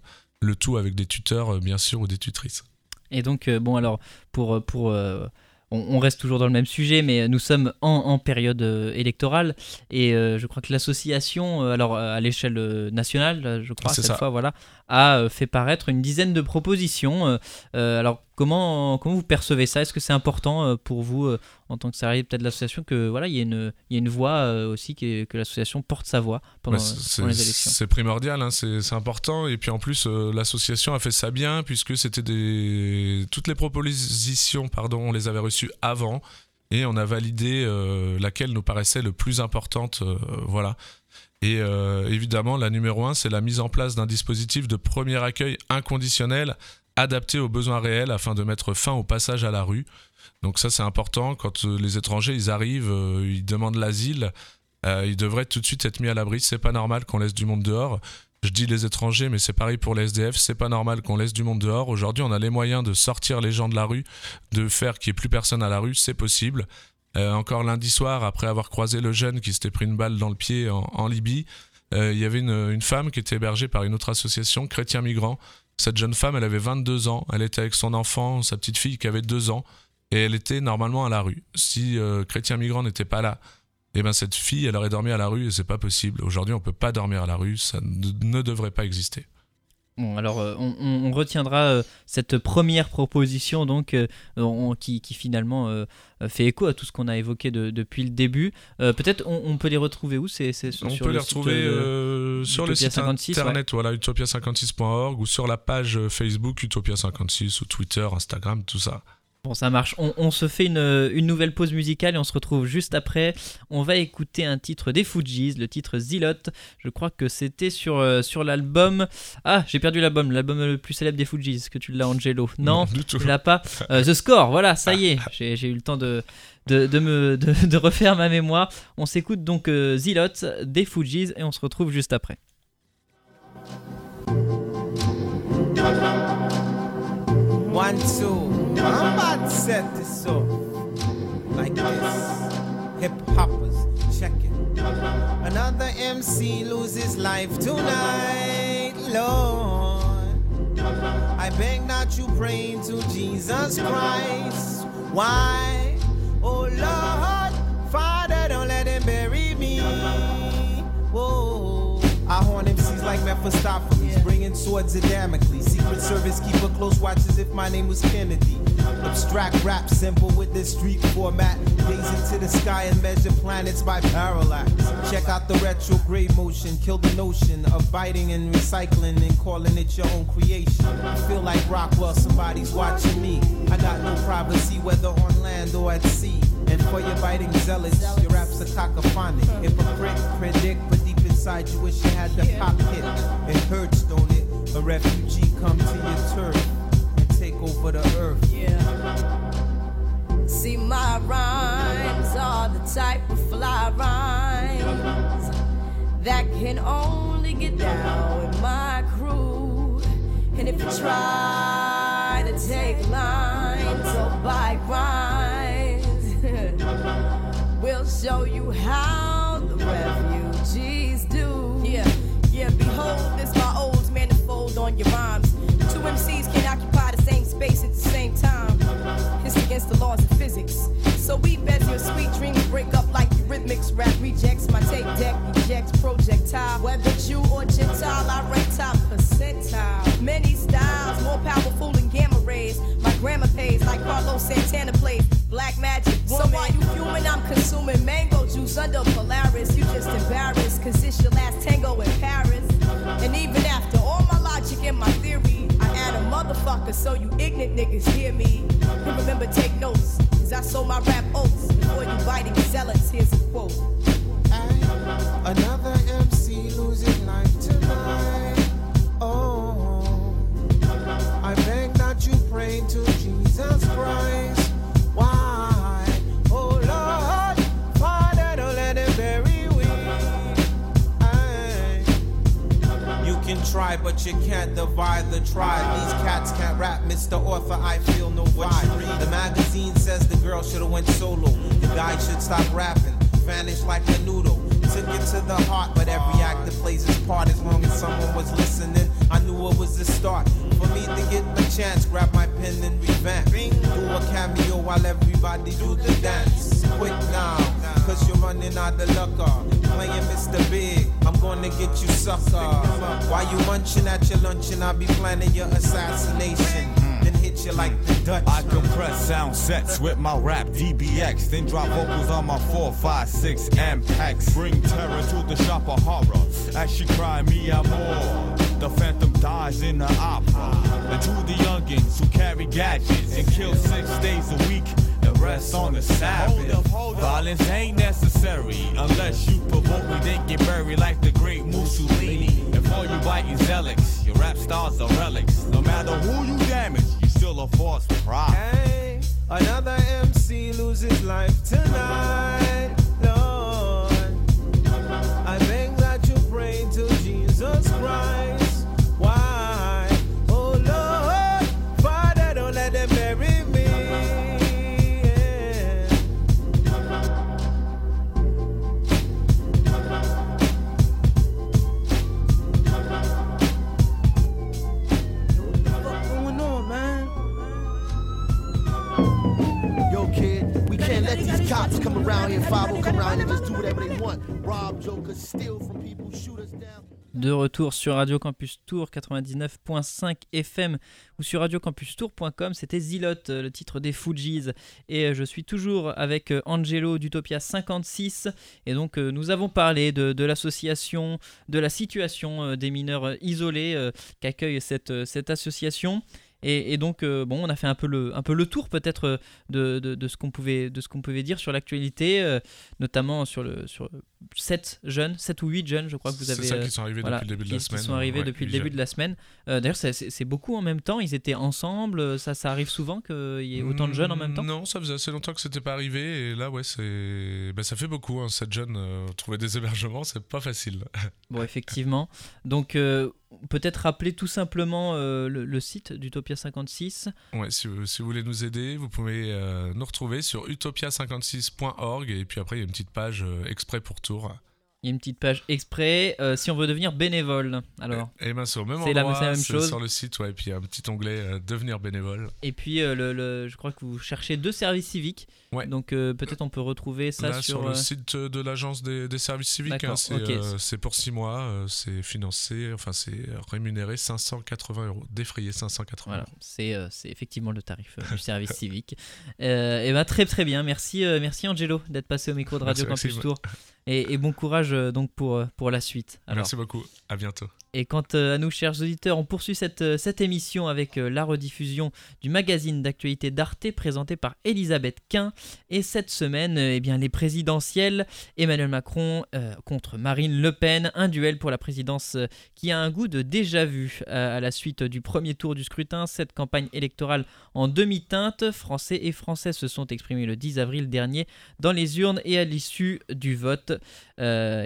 Le tout avec des tuteurs, euh, bien sûr, ou des tutrices. Et donc, euh, bon, alors, pour. pour euh, on, on reste toujours dans le même sujet, mais nous sommes en, en période électorale et euh, je crois que l'association, alors à l'échelle nationale, je crois, cette ça. fois, voilà, a euh, fait paraître une dizaine de propositions. euh, euh, alors, comment, comment vous percevez ça? Est-ce que c'est important pour vous, en tant que salarié peut-être de l'association, que voilà, il y ait une, il y une voix aussi, que, que l'association porte sa voix pendant, les élections? C'est primordial, hein, c'est important. Et puis en plus, l'association a fait ça bien puisque c'était des toutes les propositions, pardon, on les avait reçues avant et on a validé euh, laquelle nous paraissait le plus importante, euh, voilà. Et euh, évidemment, la numéro un, c'est la mise en place d'un dispositif de premier accueil inconditionnel adapté aux besoins réels afin de mettre fin au passage à la rue. Donc ça, c'est important. Quand euh, les étrangers, ils arrivent, euh, ils demandent l'asile, ils devraient tout de suite être mis à l'abri. C'est pas normal qu'on laisse du monde dehors. Je dis les étrangers, mais c'est pareil pour les SDF. C'est pas normal qu'on laisse du monde dehors. Aujourd'hui, on a les moyens de sortir les gens de la rue, de faire qu'il n'y ait plus personne à la rue. C'est possible. Euh, encore lundi soir, après avoir croisé le jeune qui s'était pris une balle dans le pied en, Libye, euh, il y avait une, femme qui était hébergée par une autre association, Chrétien Migrant. Cette jeune femme, elle avait 22 ans. Elle était avec son enfant, sa petite fille qui avait 2 ans. Et elle était normalement à la rue. Si euh, Chrétien Migrant n'était pas là, eh ben cette fille, elle aurait dormi à la rue et c'est pas possible. Aujourd'hui, on peut pas dormir à la rue, ça ne devrait pas exister. Bon, alors euh, on, retiendra euh, cette première proposition donc euh, on- qui, qui finalement fait écho à tout ce qu'on a évoqué de- depuis le début. Peut-être on, on peut les retrouver où C'est On sur peut le les retrouver sur le Utopia site 56, internet, voilà, utopia56.org ou sur la page Facebook Utopia56 ou Twitter, Instagram, tout ça. Bon, ça marche. On, on se fait une, une nouvelle pause musicale et on se retrouve juste après. On va écouter un titre des Fujis, le titre Zilot. Je crois que c'était sur, euh, sur l'album. Ah, j'ai perdu l'album, l'album le plus célèbre des Fujis. Est-ce que tu l'as, Angelo Non, tu l'as pas. Euh, The Score, voilà, ça y est. J'ai j'ai eu le temps de, de, de me, de, de refaire ma mémoire. On s'écoute donc euh, Zilot des Fujis et on se retrouve juste après. One, two. To set this off like this. Hip hoppers, check it. Another MC loses life tonight, Lord. I beg that you pray to Jesus Christ. Why? Oh Lord, Father, don't let him bury me. Whoa. I horn MCs like Mephistopheles, bringing swords of Damocles. Secret Service keep a close watch as if my name was Kennedy. Abstract rap simple with this street format. Gaze into the sky and measure planets by parallax. Check out the retrograde motion, kill the notion of biting and recycling and calling it your own creation. I feel like Rockwell, somebody's watching me. I got no privacy, whether on land or at sea. And for your biting zealots, your raps are cacophonic. Hypocrite, predict, but deep inside you wish you had the pop hit. It hurts, don't it? A refugee come to your turf and take over the earth. Yeah. See, my rhymes are the type of fly rhymes that can only get down with my crew. And if you try to take lines or buy rhymes, we'll show you how on your rhymes. Two MCs can't occupy the same space at the same time. It's against the laws of physics. So we bet your sweet dreams break up like eurythmics. Rap rejects my tape deck, rejects projectile. Whether Jew or Gentile, I rank top percentile. Many styles, more powerful than gamma rays. My grammar pays like Carlos Santana plays. Black magic. So while you fuming, I'm consuming mango juice under Polaris. You just embarrassed, cause it's your last tango in Paris. And even after all my theory, I add a motherfucker so you ignorant niggas hear me. And remember, take notes, cause I sold my rap oats before you biting zealots. Here's a quote. Another MC losing life tonight. Oh, I beg that you pray to Jesus Christ. Try, but you can't divide the tribe. These cats can't rap, Mr. Author. I feel no vibe. The magazine says the girl should have went solo. The guy should stop rapping, vanish like a noodle. Took it to the heart, but every actor plays his part. As long as someone was listening, I knew it was the start. For me to get my chance, grab my pen and revamp. Do a cameo while everybody do the dance. Quick now, cause you're running out of luck. uh. Playing Mr. Big, I'm gonna get you sucker. While you munching at your luncheon, I'll be planning your assassination. Then hit you like the Dutch. I compress sound sets with my rap DBX, then drop vocals on my 456 MX. Bring terror to the shop of horror as she cry me amor. The phantom dies in the opera. And to the youngins who carry gadgets and kill six days a week rest on the Sabbath. Violence ain't necessary unless you provoke me, then get buried like the great Mussolini. And for you biting zealots, your rap stars are relics. No matter who you damage, you still a force pride. Hey, another MC loses life tonight. Lord, De retour sur Radio Campus Tour 99.5 FM ou sur radiocampustour.com, c'était Zilote, le titre des Fujis. Et euh, je suis toujours avec euh, Angelo d'Utopia 56. Et donc euh, nous avons parlé de, l'association, de la situation euh, des mineurs euh, isolés euh, qu'accueille euh, cette association. Et, donc, euh, bon, on a fait un peu le, tour peut-être euh, de, ce qu'on pouvait, dire sur l'actualité, euh, notamment sur, le, 7 jeunes, 7 ou 8 jeunes, je crois que vous C'est avez. ça euh, qui sont arrivés voilà, depuis le début de qui- la qui semaine. sont arrivés Ouais, depuis le début de la semaine. Euh, D'ailleurs, c'est- c'est c'est beaucoup en même temps. Ils étaient ensemble. euh, Ça, ça arrive souvent qu'il y ait autant de jeunes en même temps? Non, ça faisait assez longtemps que c'était pas arrivé. Et là, ouais, c'est. Ben, ça fait beaucoup. Hein, cette jeune, euh, trouver des hébergements, c'est pas facile. Bon, effectivement. Donc, euh, peut-être rappeler tout simplement euh, le, le site d'Utopia 56. Ouais, si, vous, si vous voulez nous aider, vous pouvez euh, nous retrouver sur utopia56.org. Et puis après, il y a une petite page euh, exprès pour Il y a une petite page exprès. euh, si on veut devenir bénévole, alors. Et ben c'est au même C'est la- même chose. sur le site, ouais, et puis il y a un petit onglet euh, devenir bénévole. Et puis, euh, le, le- je crois que vous cherchez deux services civiques. Ouais. Donc, peut-être on peut retrouver ça Là, sur, sur. le site de l'agence des, des services civiques, hein, c'est pour 6 mois, c'est financé, enfin c'est rémunéré 580 euros, défrayé 580 Voilà, euros. c'est c'est effectivement le tarif du service civique. Et ben très très bien, merci merci Angelo d'être passé au micro de Radio Merci, Campus Maxime. Tour. Et, bon courage euh, donc pour, euh, pour la suite. Merci beaucoup, à bientôt. Et quant euh, à nous, chers auditeurs, on poursuit cette, euh, cette émission avec euh, la rediffusion du magazine d'actualité d'Arte présenté par Elisabeth Quint. Et cette semaine, eh bien, les présidentielles, Emmanuel Macron contre Marine Le Pen, un duel pour la présidence qui a un goût de déjà vu à la suite du premier tour du scrutin. Cette campagne électorale en demi-teinte, Français et Françaises se sont exprimés le 10 avril dernier dans les urnes et à l'issue du vote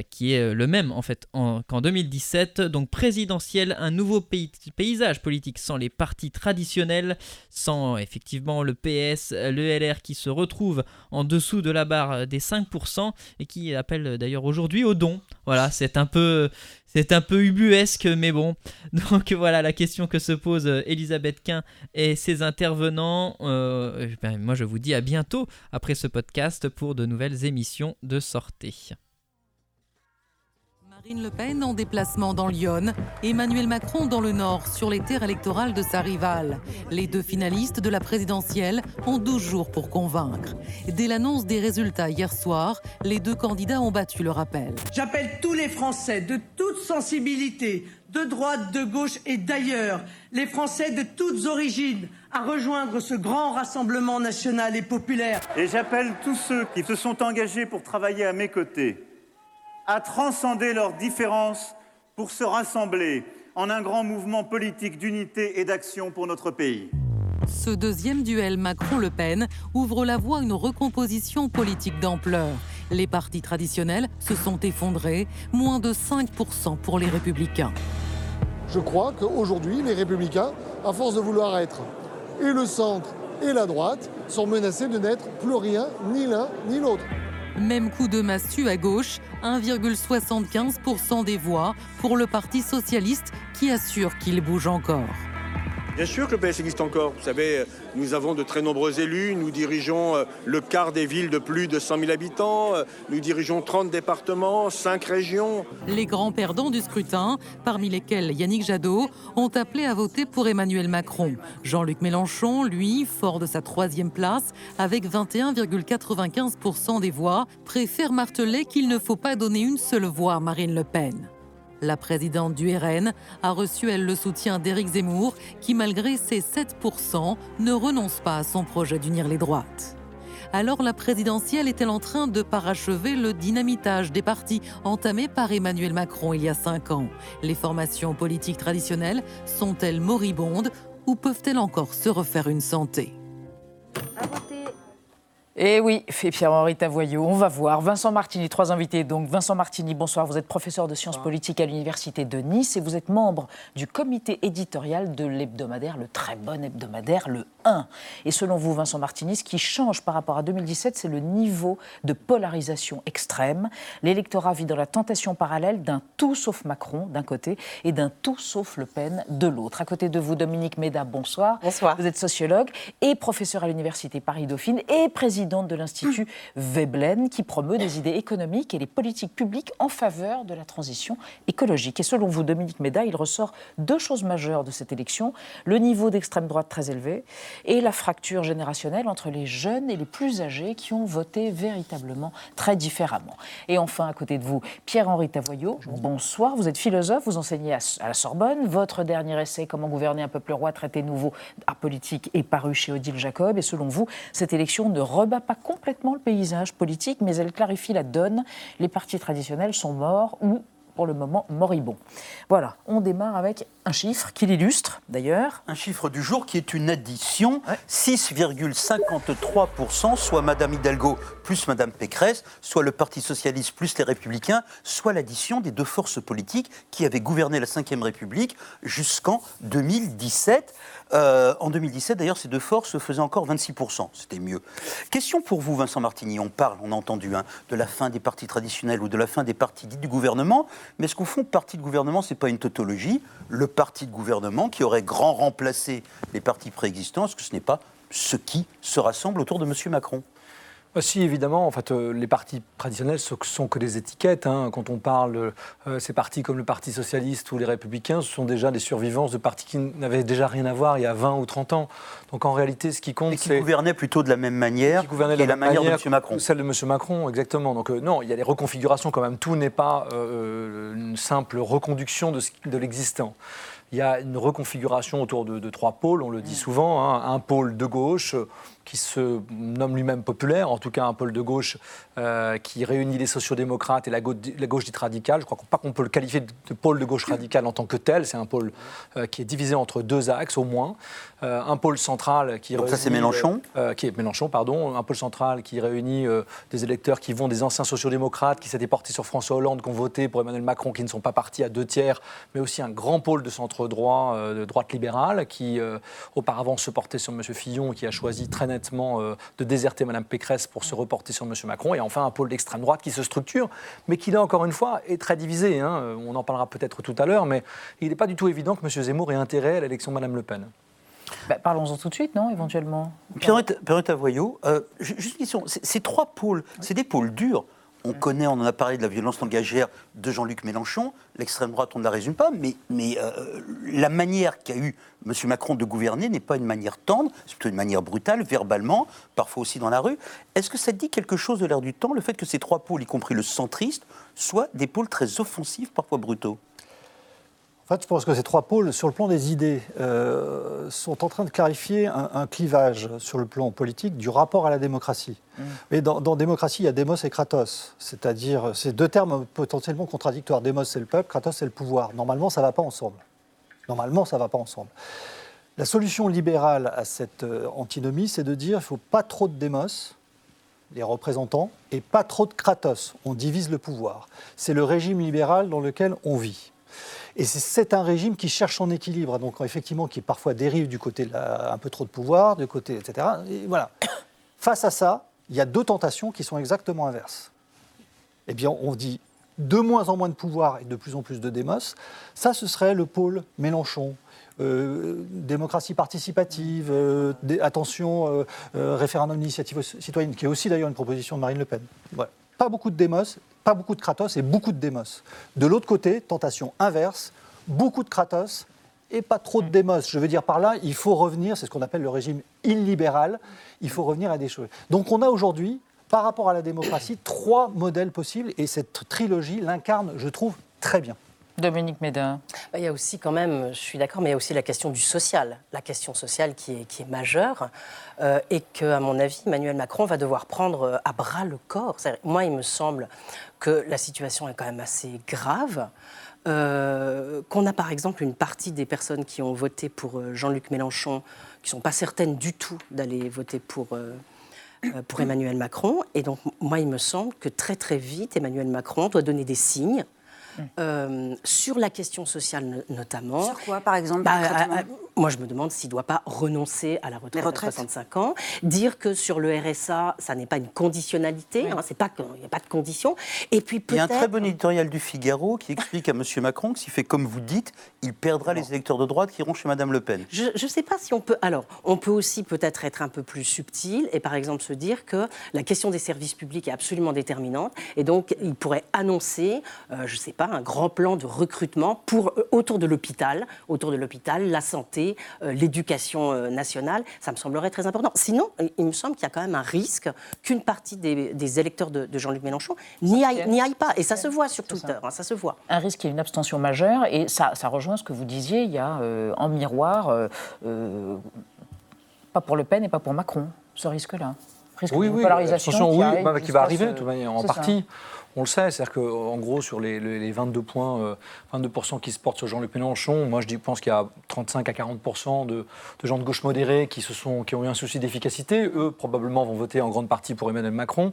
qui est le même en fait en- qu'en 2017. Donc présidentielle, un nouveau pays- paysage politique sans les partis traditionnels, sans effectivement le PS, le LR qui se retrouve en dessous de la barre des 5% et qui appelle d'ailleurs aujourd'hui au don. Voilà, c'est un peu c'est un peu ubuesque, mais bon. Donc voilà la question que se pose Elisabeth Quint et ses intervenants. Euh, ben, moi, je vous dis à bientôt après ce podcast pour de nouvelles émissions de sortie. Marine Le Pen en déplacement dans Lyon, Emmanuel Macron dans le Nord sur les terres électorales de sa rivale. Les deux finalistes de la présidentielle ont 12 jours pour convaincre. Dès l'annonce des résultats hier soir, les deux candidats ont battu le rappel. J'appelle tous les Français de toute sensibilité, de droite, de gauche et d'ailleurs, les Français de toutes origines, à rejoindre ce grand rassemblement national et populaire. Et j'appelle tous ceux qui se sont engagés pour travailler à mes côtés à transcender leurs différences pour se rassembler en un grand mouvement politique d'unité et d'action pour notre pays. Ce deuxième duel Macron-Le Pen ouvre la voie à une recomposition politique d'ampleur. Les partis traditionnels se sont effondrés, moins de 5% pour les républicains. Je crois qu'aujourd'hui, les républicains, à force de vouloir être et le centre et la droite, sont menacés de n'être plus rien, ni l'un ni l'autre. Même coup de massue à gauche, 1,75% des voix pour le Parti socialiste qui assure qu'il bouge encore. Bien sûr que le PS existe encore. Vous savez, nous avons de très nombreux élus. Nous dirigeons euh, le quart des villes de plus de 100 000 habitants. Euh, Nous dirigeons 30 départements, 5 régions. Les grands perdants du scrutin, parmi lesquels Yannick Jadot, ont appelé à voter pour Emmanuel Macron. Jean-Luc Mélenchon, lui, fort de sa troisième place, avec 21,95% des voix, préfère marteler qu'il ne faut pas donner une seule voix à Marine Le Pen. La présidente du RN a reçu, elle, le soutien d'Éric Zemmour, qui, malgré ses 7%, ne renonce pas à son projet d'unir les droites. Alors la présidentielle est-elle en train de parachever le dynamitage des partis entamé par Emmanuel Macron il y a cinq ans? Les formations politiques traditionnelles sont-elles moribondes ou peuvent-elles encore se refaire une santé? Et oui, fait Pierre-Henri Tavoyot, on va voir. Vincent Martini, trois invités. Donc, Vincent Martini, bonsoir. Vous êtes professeur de sciences politiques à l'Université de Nice et vous êtes membre du comité éditorial de l'hebdomadaire, le très bon hebdomadaire, le 1. Et selon vous, Vincent Martini, ce qui change par rapport à 2017, c'est le niveau de polarisation extrême. L'électorat vit dans la tentation parallèle d'un tout sauf Macron d'un côté et d'un tout sauf Le Pen de l'autre. À côté de vous, Dominique Méda, bonsoir. Bonsoir. Vous êtes sociologue et professeur à l'Université Paris-Dauphine et président de l'Institut Veblen qui promeut des idées économiques et les politiques publiques en faveur de la transition écologique. Et selon vous, Dominique Méda, il ressort deux choses majeures de cette élection le niveau d'extrême droite très élevé et la fracture générationnelle entre les jeunes et les plus âgés qui ont voté véritablement très différemment. Et enfin, à côté de vous, Pierre-Henri Tavoyot, bonsoir. Vous êtes philosophe, vous enseignez à à la Sorbonne. Votre dernier essai, Comment gouverner un peuple roi, traité nouveau art politique, est paru chez Odile Jacob. Et selon vous, cette élection ne rebat pas complètement le paysage politique, mais elle clarifie la donne. Les partis traditionnels sont morts ou pour le moment moribonds. Voilà, on démarre avec un chiffre qui l'illustre d'ailleurs. Un chiffre du jour qui est une addition 6,53%, soit Madame Hidalgo plus Madame Pécresse, soit le Parti socialiste plus les Républicains, soit l'addition des deux forces politiques qui avaient gouverné la Ve République jusqu'en 2017. Euh, en 2017, d'ailleurs, ces deux forces faisaient encore 26%. C'était mieux. Question pour vous, Vincent Martini. On parle, on a entendu, hein, de la fin des partis traditionnels ou de la fin des partis dits du gouvernement. Mais est-ce qu'au fond, parti de gouvernement, c'est pas une tautologie Le parti de gouvernement qui aurait grand remplacé les partis préexistants, est-ce que ce n'est pas ce qui se rassemble autour de M. Macron? Si, évidemment. En fait, euh, les partis traditionnels ce sont que des étiquettes. hein. Quand on parle euh, ces partis comme le Parti socialiste ou les Républicains, ce sont déjà des survivants de partis qui n'avaient déjà rien à voir il y a 20 ou 30 ans. Donc en réalité, ce qui compte, Et qui c'est gouvernaient plutôt de la même manière qui gouvernait que de la manière de M. Macron. Celle de M. Macron, exactement. Donc euh, non, il y a des reconfigurations quand même. Tout n'est pas euh, une simple reconduction de, de l'existant. Il y a une reconfiguration autour de, de trois pôles, on le dit souvent. hein. Un pôle de gauche euh, qui se nomme lui-même populaire, en tout cas un pôle de gauche euh, qui réunit les sociodémocrates et la gauche, dite radicale. Je crois pas qu'on peut le qualifier de, de pôle de gauche radicale en tant que tel. C'est un pôle euh, qui est divisé entre deux axes au moins. Euh, un pôle central qui Donc ça, c'est réunit, Mélenchon euh, qui est Mélenchon, pardon, un pôle central qui réunit euh, des électeurs qui vont des anciens sociodémocrates qui s'étaient portés sur François Hollande, qui ont voté pour Emmanuel Macron, qui ne sont pas partis à deux tiers, mais aussi un grand pôle de centre droit, euh, de droite libérale, qui euh, auparavant se portait sur M. Fillon, qui a choisi très nettement euh, de déserter Mme Pécresse pour se reporter sur M. Macron, et enfin un pôle d'extrême droite qui se structure, mais qui là encore une fois est très divisé. hein. On en parlera peut-être tout à l'heure, mais il n'est pas du tout évident que M. Zemmour ait intérêt à l'élection de Mme Le Pen. Bah, Parlons-en tout de suite, non, éventuellement Pierrette Avoyot, euh, ju- juste une question. Ces trois pôles, c'est des pôles durs. On connaît, on en a parlé de la violence langagière de Jean-Luc Mélenchon. L'extrême droite, on ne la résume pas, mais, mais euh, la manière qu'a eu M. Macron de gouverner n'est pas une manière tendre, c'est plutôt une manière brutale, verbalement, parfois aussi dans la rue. Est-ce que ça dit quelque chose de l'air du temps, le fait que ces trois pôles, y compris le centriste, soient des pôles très offensifs, parfois brutaux? Fait, je pense que ces trois pôles, sur le plan des idées, euh, sont en train de clarifier un, un clivage sur le plan politique du rapport à la démocratie. Mais dans, dans démocratie, il y a démos et kratos, c'est-à-dire ces deux termes potentiellement contradictoires. Démos, c'est le peuple, kratos, c'est le pouvoir. Normalement, ça ne va pas ensemble. Normalement, ça ne va pas ensemble. La solution libérale à cette euh, antinomie, c'est de dire qu'il ne faut pas trop de démos, les représentants, et pas trop de kratos. On divise le pouvoir. C'est le régime libéral dans lequel on vit. Et c'est- un régime qui cherche son équilibre, donc effectivement qui parfois dérive du côté un peu trop de pouvoir, du côté, etc. Et voilà. Face à ça, il y a deux tentations qui sont exactement inverses. Eh bien, on dit de moins en moins de pouvoir et de plus en plus de démos. Ça, ce serait le pôle Mélenchon. Euh, démocratie participative, euh, attention, euh, référendum d'initiative citoyenne, qui est aussi d'ailleurs une proposition de Marine Le Pen. Voilà. Pas beaucoup de démos, pas beaucoup de kratos et beaucoup de démos. De l'autre côté, tentation inverse, beaucoup de kratos et pas trop de démos. Je veux dire par là, il faut revenir, c'est ce qu'on appelle le régime illibéral, il faut revenir à des choses. Donc on a aujourd'hui, par rapport à la démocratie, trois modèles possibles et cette trilogie l'incarne, je trouve, très bien. Dominique Médin. Bah, Il y a aussi quand même, je suis d'accord, mais il y a aussi la question du social, la question sociale qui est, majeure euh, et que, à mon avis, Emmanuel Macron va devoir prendre euh, à bras le corps. Moi, il me semble que la situation est quand même assez grave. euh, qu'on a par exemple une partie des personnes qui ont voté pour Jean-Luc Mélenchon qui ne sont pas certaines du tout d'aller voter pour Emmanuel Macron. Et donc, moi, il me semble que très très vite, Emmanuel Macron doit donner des signes. Euh, sur la question sociale no- notamment. Sur quoi, par exemple, Bah, à- à- Moi, je me demande s'il ne doit pas renoncer à la retraite, à 65 ans. Dire que sur le RSA, ça n'est pas une conditionnalité, hein, c'est pas qu'il n'y a pas de condition. Et puis Il y a un très bon éditorial du Figaro qui explique à M. Macron que s'il fait comme vous dites, il perdra les électeurs de droite qui iront chez Mme Le Pen. Je ne sais pas si on peut. Alors, on peut aussi peut-être être un peu plus subtil et par exemple se dire que la question des services publics est absolument déterminante et donc il pourrait annoncer, euh, je ne sais pas, un grand plan de recrutement pour euh, autour de l'hôpital, autour de l'hôpital, la santé, euh, l'éducation euh, nationale. Ça me semblerait très important. Sinon, il- me semble qu'il y a quand même un risque qu'une partie des, des électeurs de, de Jean-Luc Mélenchon n'y aille, n'y aille pas et ça se voit sur Twitter. hein, ça se voit. Un risque, il y a une abstention majeure, et ça, ça rejoint ce que vous disiez, il y a euh, en miroir, euh, euh, pas pour Le Pen et pas pour Macron, ce risque-là. Risque Oui, d'une oui, polarisation abstention, qui, oui, arrive bah, qui va arriver ce- de toute manière, en ça. On le sait, c'est-à-dire qu'en gros, sur les, les- les 22 points, euh, 22% qui se portent sur Jean-Luc Mélenchon, moi je pense qu'il y a 35 à 40% de, de gens de gauche modérée qui, se sont, qui ont eu un souci d'efficacité. Eux, probablement, vont voter en grande partie pour Emmanuel Macron.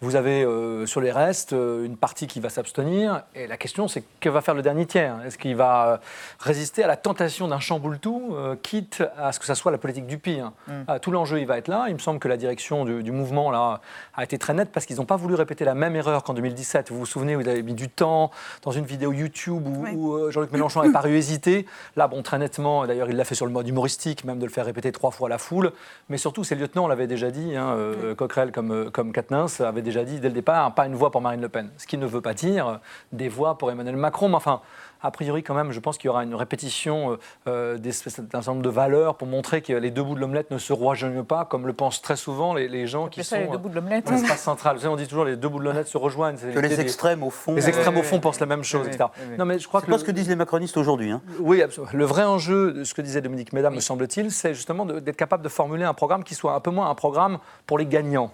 Vous avez euh, sur les restes euh, une partie qui va s'abstenir. Et la question, c'est que va faire le dernier tiers? Est-ce qu'il va euh, résister à la tentation d'un chamboule-tout, euh, quitte à ce que ça soit la politique du pire? Mm. Tout l'enjeu, il va être là. Il me semble que la direction du, du mouvement là, a été très nette parce qu'ils n'ont pas voulu répéter la même erreur qu'en 2017. Vous vous souvenez, vous avez mis du temps dans une vidéo YouTube où, où, euh, Jean-Luc Mélenchon est paru hésiter. Là, bon, très nettement, d'ailleurs, il l'a fait sur le mode humoristique, même de le faire répéter trois fois à la foule. Mais surtout, ses lieutenants l'avaient déjà dit, hein, euh, Coquerel comme, euh, comme Quatennens avait déjà dit dès le départ, pas une voix pour Marine Le Pen. Ce qui ne veut pas dire des voix pour Emmanuel Macron. Mais enfin, a priori, quand même, je pense qu'il y aura une répétition euh, d'un certain nombre de valeurs pour montrer que les deux bouts de l'omelette ne se rejoignent pas, comme le pensent très souvent les, les gens qui ça, sont les deux bouts de l'omelette. l'espace central. Vous savez, on dit toujours les deux bouts de l'omelette se rejoignent. Que les extrêmes, au fond, Les extrêmes, euh, au fond, pensent la même chose, etc. Non, mais je crois C'est que pas ce que disent les macronistes aujourd'hui. hein. oui, absolument. Le vrai enjeu de ce que disait Dominique Méda, me semble-t-il, c'est justement d'être capable de formuler un programme qui soit un peu moins un programme pour les gagnants.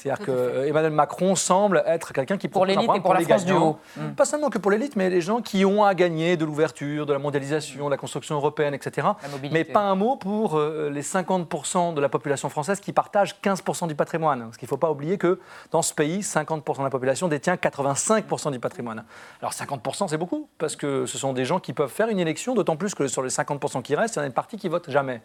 C'est-à-dire que euh, Emmanuel Macron semble être quelqu'un qui un l'élite et pour la les France du gagnants. haut. Mm. Pas seulement que pour l'élite, mais les gens qui ont à gagner de l'ouverture, de la mondialisation, de la construction européenne, etc. Mais pas un mot pour euh, les 50% de la population française qui partagent 15% du patrimoine. Parce qu'il ne faut pas oublier que dans ce pays, 50% de la population détient 85% du patrimoine. Alors 50%, c'est beaucoup, parce que ce sont des gens qui peuvent faire une élection, d'autant plus que sur les 50% qui restent, il y en a une partie qui vote jamais.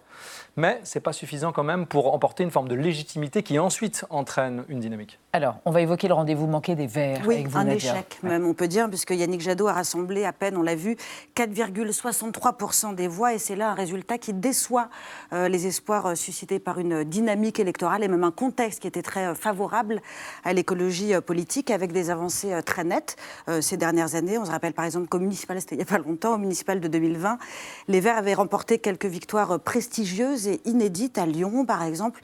Mais ce n'est pas suffisant quand même pour emporter une forme de légitimité qui ensuite entraîne une dynamique. Alors, on va évoquer le rendez-vous manqué des Verts Oui, avec vous, un Nadia. échec même, on peut dire, puisque Yannick Jadot a rassemblé à peine, on l'a vu, 4,63% des voix, et c'est là un résultat qui déçoit euh, les espoirs euh, suscités par une dynamique électorale et même un contexte qui était très euh, favorable à l'écologie euh, politique, avec des avancées euh, très nettes euh, ces dernières années. On se rappelle par exemple qu'au municipal, c'était il n'y a pas longtemps, au municipal de 2020, les Verts avaient remporté quelques victoires euh, prestigieuses et inédites à Lyon, par exemple,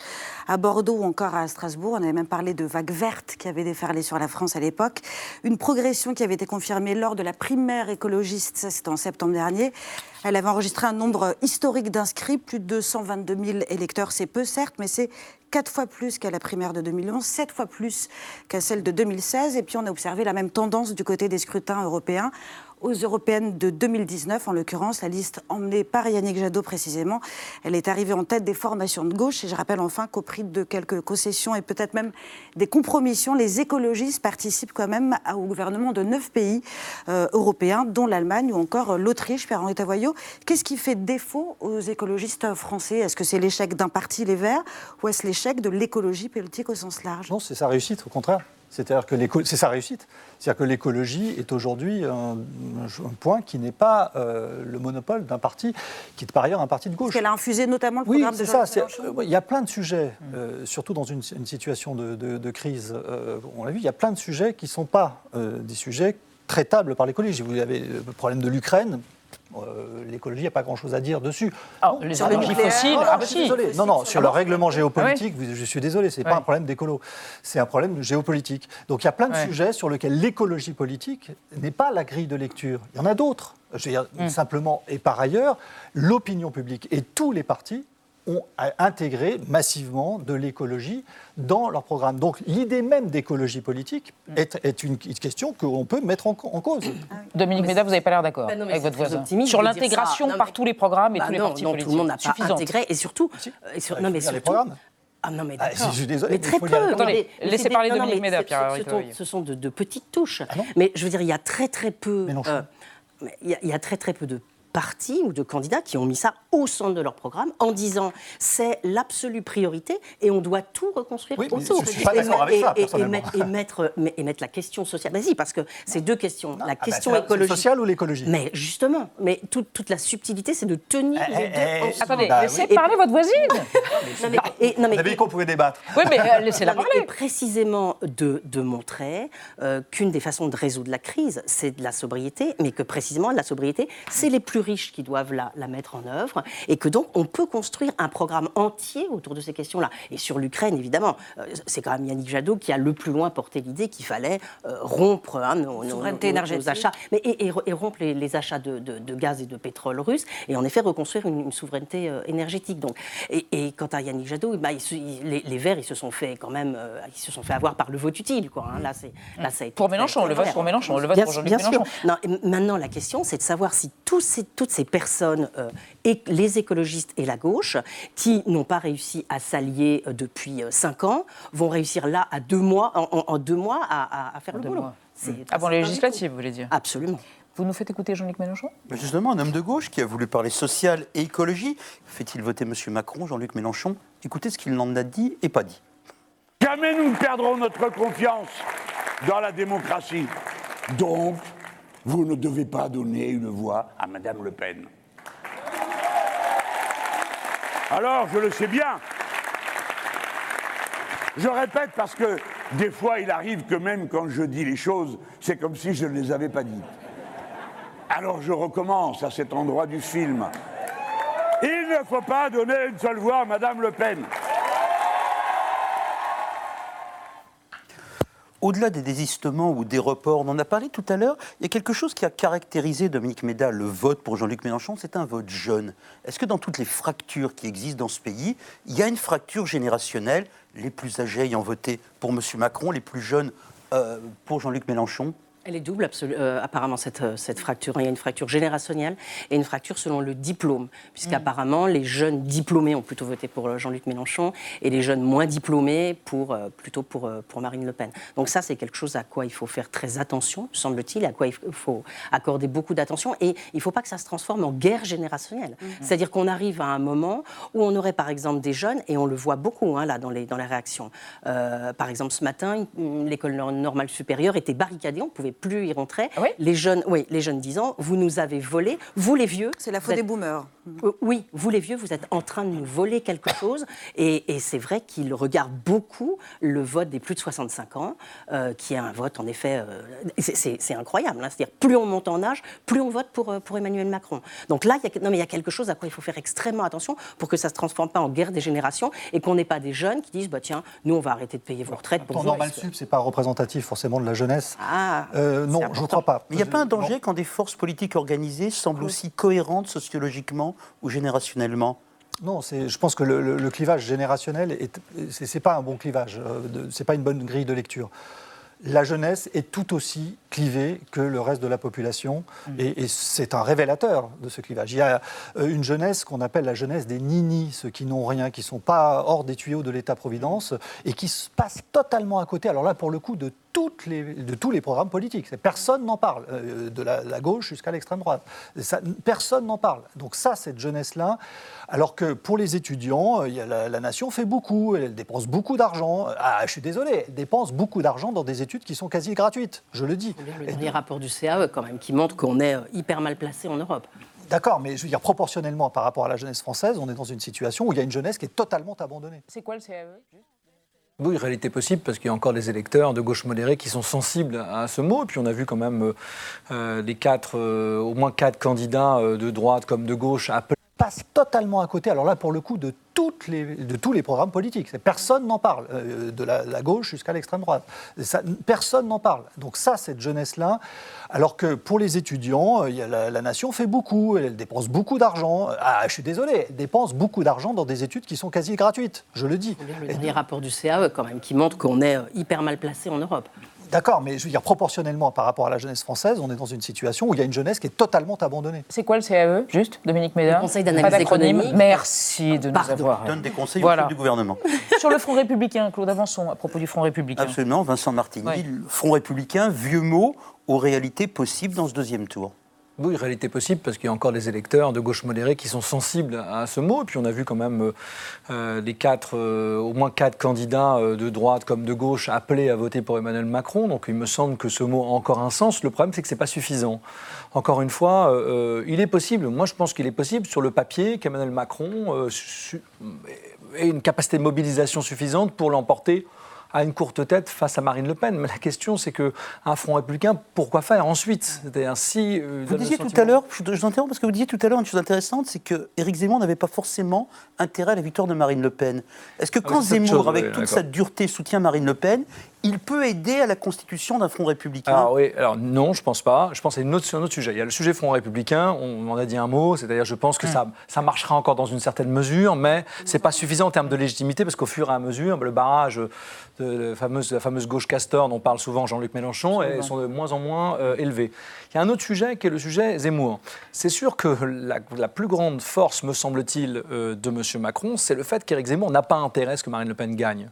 à Bordeaux ou encore à Strasbourg. On avait même parlé de vagues vertes qui avaient déferlé sur la France à l'époque. Une progression qui avait été confirmée lors de la primaire écologiste, c'était en septembre dernier. Elle avait enregistré un nombre historique d'inscrits, plus de 222 000 électeurs. C'est peu certes, mais c'est quatre fois plus qu'à la primaire de 2011, sept fois plus qu'à celle de 2016. Et puis on a observé la même tendance du côté des scrutins européens. Aux européennes de 2019, en l'occurrence, la liste emmenée par Yannick Jadot précisément, elle est arrivée en tête des formations de gauche. Et je rappelle enfin qu'au prix de quelques concessions et peut-être même des compromissions, les écologistes participent quand même au gouvernement de neuf pays euh, européens, dont l'Allemagne ou encore l'Autriche. Pierre-Henri Tavoyot, qu'est-ce qui fait défaut aux écologistes français? Est-ce que c'est l'échec d'un parti, les Verts, ou est-ce l'échec de l'écologie politique au sens large? Non, c'est sa réussite, au contraire. C'est-à-dire que c'est sa réussite. C'est-à-dire que l'écologie est aujourd'hui un, un point qui n'est pas euh, le monopole d'un parti qui est par ailleurs un parti de gauche. Parce qu'elle a infusé notamment le Oui, programme de ça. Euh, Il y a plein de sujets, euh, surtout dans une, une situation de, de- de crise. euh, on l'a vu, il y a plein de sujets qui ne sont pas des sujets traitables par l'écologie. Vous avez le problème de l'Ukraine. Euh, l'écologie n'a pas grand-chose à dire dessus. Ah, les sur énergies fossiles, non, non, je suis désolé. Non, non, sur Ah le règlement géopolitique, je suis désolé, c'est Ouais. pas un problème d'écolo, c'est un problème de géopolitique. Donc il y a plein de sujets sur lesquels l'écologie politique n'est pas la grille de lecture. Il y en a d'autres. Je veux dire, Mm. simplement, et par ailleurs, l'opinion publique et tous les partis ont intégré massivement de l'écologie dans leur programme. Donc l'idée même d'écologie politique Mm. est, est une question qu'on peut mettre en, en cause. Dominique Méda, vous n'avez pas l'air d'accord Bah avec votre voisin. optimiste Sur l'intégration par mais- tous les programmes et Bah tous les partis non, politiques. tout le monde n'a pas Suffisante. intégré. Et surtout, euh, et sur- Bah, non, mais les programmes. Ah non, mais Ah, d'accord. je suis désolé, mais très peu. mais- laissez parler non, Dominique Méda, Pierre ce- sont- ce sont de, de petites touches. mais je veux dire, il y a très très peu. euh, mais il y a- il y, a très très peu de partis ou de candidats qui ont mis ça au centre de leur programme en disant c'est l'absolue priorité et on doit tout reconstruire Oui, mais autour. je suis pas Et mettre- et mettre, mais- et mettre la question sociale. Vas-y, parce que c'est deux questions. La Ah bah, question écologique. sociale ou l'écologie? Mais justement, mais toute, toute la subtilité, c'est de tenir Eh, les deux eh, ensemble. Attendez, Bah laissez oui. parler votre voisine. Non, mais- et- non, mais- Vous avez dit qu'on pouvait débattre. Oui, mais euh, laissez-la parler. Et précisément de, de montrer euh, qu'une des façons de résoudre la crise, c'est de la sobriété, mais que précisément la sobriété, c'est les plus riches qui doivent la, la mettre en œuvre, et que donc on peut construire un programme entier autour de ces questions-là. Et sur l'Ukraine, évidemment, euh, c'est quand même Yannick Jadot qui a le plus loin porté l'idée qu'il fallait euh, rompre hein, nos, nos- Souveraineté nos- achats, mais, et, et- et rompre les, les achats de, de- de gaz et de pétrole russe, et en effet reconstruire une, une souveraineté euh, énergétique. Donc, et, et quant à Yannick Jadot, bah, il les, les Verts, ils se sont fait quand même, ils se sont fait avoir par le vote utile, quoi. hein. Là, c'est, là, ça a été Pour Mélenchon, très le vote pour Mélenchon, le vote pour Jean-Luc. Mélenchon. Non, maintenant, la question, c'est de savoir si tous ces- toutes ces personnes, euh, et les écologistes et la gauche, qui n'ont pas réussi à s'allier euh, depuis euh, cinq ans, vont réussir là, à deux mois, en, deux mois, à, à- à faire le Deux boulot. mois. C'est- Avant les législatives, vous voulez dire Absolument. Vous nous faites écouter Jean-Luc Mélenchon? Mais Justement, un homme de gauche qui a voulu parler social et écologie, fait-il voter M. Macron, Jean-Luc Mélenchon? Écoutez ce qu'il en a dit et pas dit. Jamais nous ne perdrons notre confiance dans la démocratie. Donc, vous ne devez pas donner une voix à Madame Le Pen. Alors, je le sais bien. Je répète parce que des fois, il arrive que même quand je dis les choses, c'est comme si je ne les avais pas dites. Alors, je recommence à cet endroit du film. Il ne faut pas donner une seule voix à Madame Le Pen. Au-delà des désistements ou des reports, on en a parlé tout à l'heure, il y a quelque chose qui a caractérisé Dominique Méda, le vote pour Jean-Luc Mélenchon, c'est un vote jeune. Est-ce que dans toutes les fractures qui existent dans ce pays, il y a une fracture générationnelle Les plus âgés ayant voté pour M. Macron, les plus jeunes euh, pour Jean-Luc Mélenchon? Elle est double, euh, apparemment, cette, euh, cette fracture. Il y a une fracture générationnelle et une fracture selon le diplôme. Puisqu'apparemment, les jeunes diplômés ont plutôt voté pour euh, Jean-Luc Mélenchon et les jeunes moins diplômés pour, euh, plutôt pour, pour Marine Le Pen. Donc, ça, c'est quelque chose à quoi il faut faire très attention, semble-t-il, à quoi il faut accorder beaucoup d'attention. Et il ne faut pas que ça se transforme en guerre générationnelle. C'est-à-dire qu'on arrive à un moment où on aurait, par exemple, des jeunes, et on le voit beaucoup, hein, là, dans les, dans les réactions. Euh, par exemple, ce matin, une- l'école nor- normale supérieure était barricadée, on ne plus y rentrer. les jeunes, oui, les jeunes disant, vous nous avez volé, vous les vieux. C'est la faute des boomers. euh, Oui, vous les vieux, vous êtes en train de nous voler quelque chose. Et, et c'est vrai qu'il regarde beaucoup le vote des plus de 65 ans, euh, qui est un vote, en effet, euh, c'est- incroyable. hein. C'est-à-dire, plus on monte en âge, plus on vote pour, euh, pour Emmanuel Macron. Donc là, il y a, non, mais il y a quelque chose à quoi il faut faire extrêmement attention pour que ça ne se transforme pas en guerre des générations et qu'on n'ait pas des jeunes qui disent, bah, tiens, nous, on va arrêter de payer vos retraites pour normal sup, c'est pas représentatif forcément de la jeunesse. Ah, Euh, non, je ne crois pas. Mais il n'y a pas un danger quand des forces politiques organisées semblent aussi cohérentes sociologiquement ou générationnellement? Non, je pense que le, le- le clivage générationnel, est- c'est c'est pas un bon clivage, euh, de- c'est pas une bonne grille de lecture. La jeunesse est tout aussi clivée que le reste de la population, et, et c'est un révélateur de ce clivage. Il y a euh, une jeunesse qu'on appelle la jeunesse des ninis, ceux qui n'ont rien, qui sont pas hors des tuyaux de l'État-providence, et qui se passent totalement à côté. Alors là, pour le coup, de toutes les, de tous les programmes politiques. Personne n'en parle, euh, de la, la gauche jusqu'à l'extrême droite. Ça- personne n'en parle. Donc ça, cette jeunesse-là, alors que pour les étudiants, euh, il y a la, la nation fait beaucoup, elle dépense beaucoup d'argent. Ah, je suis désolé, elle dépense beaucoup d'argent dans des études qui sont quasi gratuites, je le dis. Le dernier rapport du CAE, quand même, qui montre qu'on est euh, hyper mal placé en Europe. D'accord, mais je veux dire, proportionnellement par rapport à la jeunesse française, on est dans une situation où il y a une jeunesse qui est totalement abandonnée. C'est quoi le CAE Oui, réalité possible, parce qu'il y a encore des électeurs de gauche modérée qui sont sensibles à ce mot. Et puis on a vu quand même euh, euh, les quatre, euh, au moins quatre candidats euh, de droite comme de gauche appeler passe totalement à côté, alors là pour le coup, de, toutes les, de tous les programmes politiques. Personne n'en parle, euh, de la, gauche jusqu'à l'extrême droite. Personne n'en parle. Donc ça, cette jeunesse-là, alors que pour les étudiants, euh, la, nation fait beaucoup, elle dépense beaucoup d'argent. Ah, je suis désolé, elle dépense beaucoup d'argent dans des études qui sont quasi gratuites, je le dis. Le dernier rapport du CAE, quand même, qui montre qu'on est euh, hyper mal placé en Europe. D'accord, mais je veux dire, proportionnellement par rapport à la jeunesse française, on est dans une situation où il y a une jeunesse qui est totalement abandonnée. C'est quoi le CAE, juste, Dominique Méda Le Conseil d'analyse économique. Merci de nous Pardon. avoir. donne des conseils Voilà. au chef du gouvernement. Sur le Front républicain, Claude, avançons à propos du Front républicain. Absolument, Vincent Martini, Ouais. Front républicain, vieux mot aux réalités possibles dans ce deuxième tour. Oui, réalité possible, parce qu'il y a encore des électeurs de gauche modérée qui sont sensibles à ce mot. Et puis on a vu quand même euh, euh, les quatre, euh, au moins quatre candidats de droite comme de gauche appelés à voter pour Emmanuel Macron. Donc il me semble que ce mot a encore un sens. Le problème, c'est que ce n'est pas suffisant. Encore une fois, il est possible, moi je pense qu'il est possible sur le papier qu'Emmanuel Macron ait une capacité de mobilisation suffisante pour l'emporter a une courte tête face à Marine Le Pen. Mais la question, c'est que un Front républicain, pourquoi faire ensuite? Ainsi. euh, Vous disiez tout à l'heure, je vous interromps parce que vous disiez tout à l'heure une chose intéressante, c'est que Éric Zemmour n'avait pas forcément intérêt à la victoire de Marine Le Pen. Est-ce que Ah, quand Zemmour, chose, avec oui, toute sa dureté, soutient Marine Le Pen, il peut aider à la constitution d'un front républicain Alors oui, alors non, je pense pas. Je pense à une autre, sur un autre sujet. Il y a le sujet Front républicain, on en a dit un mot, c'est-à-dire je pense que ça, ça marchera encore dans une certaine mesure, mais c'est pas suffisant en termes de légitimité parce qu'au fur et à mesure, le barrage de la fameuse, la fameuse gauche Castor dont parle souvent Jean-Luc Mélenchon est, sont de moins en moins euh, élevés. Il y a un autre sujet qui est le sujet Zemmour. C'est sûr que la, la plus grande force, me semble-t-il, euh, de M. Macron, c'est le fait qu'Éric Zemmour n'a pas intérêt à ce que Marine Le Pen gagne.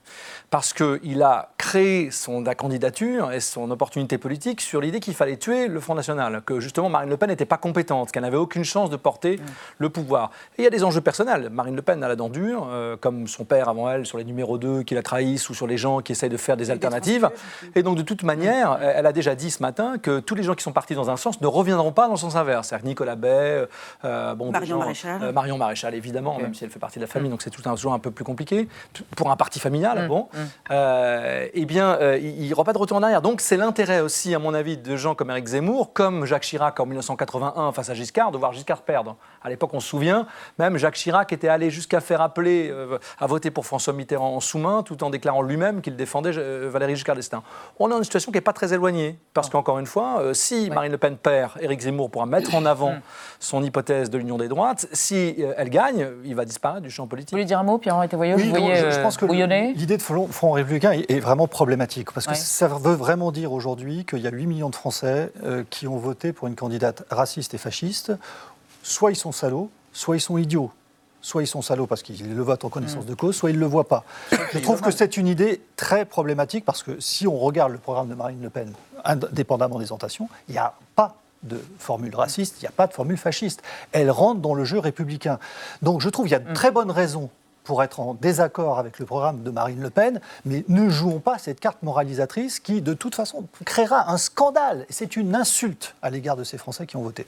Parce qu'il a créé son, la candidature et son opportunité politique sur l'idée qu'il fallait tuer le Front National, que justement Marine Le Pen n'était pas compétente, qu'elle n'avait aucune chance de porter le pouvoir. Et il y a des enjeux personnels. Marine Le Pen a la dent dure, euh, comme son père avant elle, sur les numéros 2 qui la trahissent ou sur les gens qui essayent de faire des alternatives. Et donc de toute manière, elle a déjà dit ce matin que tous les gens qui sont partis dans un sens ne reviendront pas dans le sens inverse. C'est-à-dire Nicolas Bay, euh, bon, des Marion gens- Maréchal. euh, Marion Maréchal, évidemment, même si elle fait partie de la famille, donc c'est toujours un peu plus compliqué. Pour un parti familial, Mm, bon, euh, eh bien, euh, il n'y aura pas de retour en arrière. Donc c'est l'intérêt aussi, à mon avis, de gens comme Éric Zemmour, comme Jacques Chirac en 1981 face à Giscard, de voir Giscard perdre. À l'époque, on se souvient, même Jacques Chirac était allé jusqu'à faire appeler euh, à voter pour François Mitterrand en sous-main, tout en déclarant lui-même qu'il défendait euh, Valéry Giscard d'Estaing. On est dans une situation qui n'est pas très éloignée, parce qu'encore une fois, euh, si Marine Le Pen perd, Éric Zemmour pourra mettre en avant son hypothèse de l'union des droites. Si euh, elle gagne, il va disparaître du champ politique. Vous voulez dire un mot, Pierre-Henri Tavoyot Oui, Vous non, voyez je, je pense que l'idée de front, front républicain est, est vraiment problématique parce que Ouais. ça veut vraiment dire aujourd'hui qu'il y a 8 millions de Français euh, qui ont voté pour une candidate raciste et fasciste. Soit ils sont salauds, soit ils sont idiots. Soit ils sont salauds parce qu'ils le votent en connaissance de cause, soit ils ne le voient pas. Je trouve que c'est une idée très problématique parce que si on regarde le programme de Marine Le Pen, indépendamment des orientations, il n'y a pas de formule raciste, il n'y a pas de formule fasciste. Elle rentre dans le jeu républicain. Donc je trouve qu'il y a de très bonnes raisons pour être en désaccord avec le programme de Marine Le Pen, mais ne jouons pas cette carte moralisatrice qui, de toute façon, créera un scandale. C'est une insulte à l'égard de ces Français qui ont voté.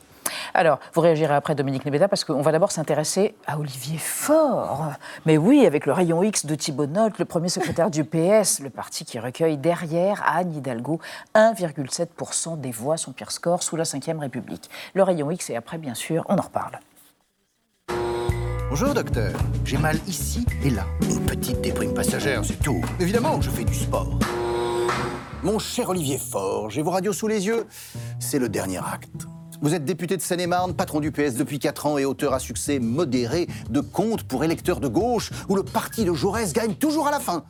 Alors, vous réagirez après Dominique Nebeda parce qu'on va d'abord s'intéresser à Olivier Faure. Mais oui, avec le rayon X de Thibault Nolte, le premier secrétaire du PS, le parti qui recueille derrière Anne Hidalgo 1,7% des voix, son pire score sous la Ve République. Le rayon X et après, bien sûr, on en reparle. Bonjour docteur, j'ai mal ici et là. Une petite déprime passagère, c'est tout. Évidemment, je fais du sport. Mon cher Olivier Faure, j'ai vos radios sous les yeux. C'est le dernier acte. Vous êtes député de Seine-et-Marne, patron du PS depuis 4 ans et auteur à succès modéré de contes pour électeurs de gauche où le parti de Jaurès gagne toujours à la fin.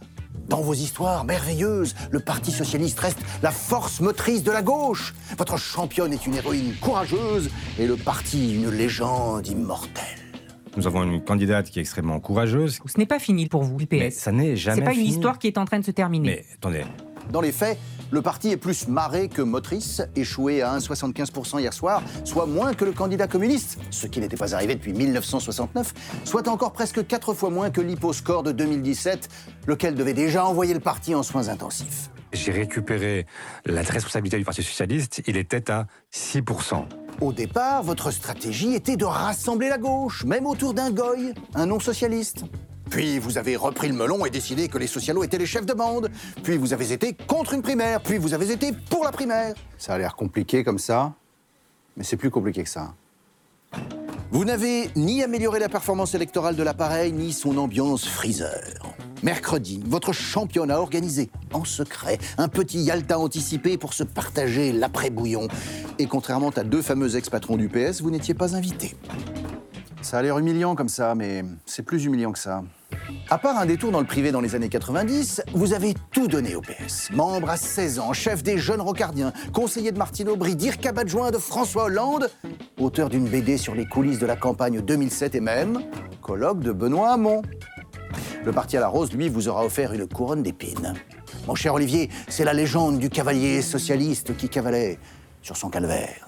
Dans vos histoires merveilleuses, le Parti socialiste reste la force motrice de la gauche. Votre championne est une héroïne courageuse et le parti une légende immortelle. Nous avons une candidate qui est extrêmement courageuse. Ce n'est pas fini pour vous, le PS. Mais ça n'est jamais C'est pas une histoire qui est en train de se terminer. Mais attendez, Dans les faits, le parti est plus marré que motrice, échoué à 1,75% hier soir, soit moins que le candidat communiste, ce qui n'était pas arrivé depuis 1969, soit encore presque quatre fois moins que l'hyposcore de 2017, lequel devait déjà envoyer le parti en soins intensifs. j'ai récupéré la responsabilité du Parti Socialiste. Il était à 6%. Au départ, votre stratégie était de rassembler la gauche, même autour d'un goy, un non-socialiste. Puis vous avez repris le melon et décidé que les socialos étaient les chefs de bande. Puis vous avez été contre une primaire. Puis vous avez été pour la primaire. Ça a l'air compliqué comme ça, mais c'est plus compliqué que ça. Vous n'avez ni amélioré la performance électorale de l'appareil, ni son ambiance friseur. Mercredi, votre championne a organisé, en secret, un petit Yalta anticipé pour se partager l'après-bouillon. Et contrairement à deux fameux ex-patrons du PS, vous n'étiez pas invité. Ça a l'air humiliant comme ça, mais c'est plus humiliant que ça. À part un détour dans le privé dans les années 90, vous avez tout donné au PS. Membre à 16 ans, chef des jeunes rocardiens, conseiller de Martine Aubry, dircab adjoint de François Hollande, auteur d'une BD sur les coulisses de la campagne 2007 et même colloque de Benoît Hamon. Le parti à la rose, lui, vous aura offert une couronne d'épines. Mon cher Olivier, c'est la légende du cavalier socialiste qui cavalait sur son calvaire.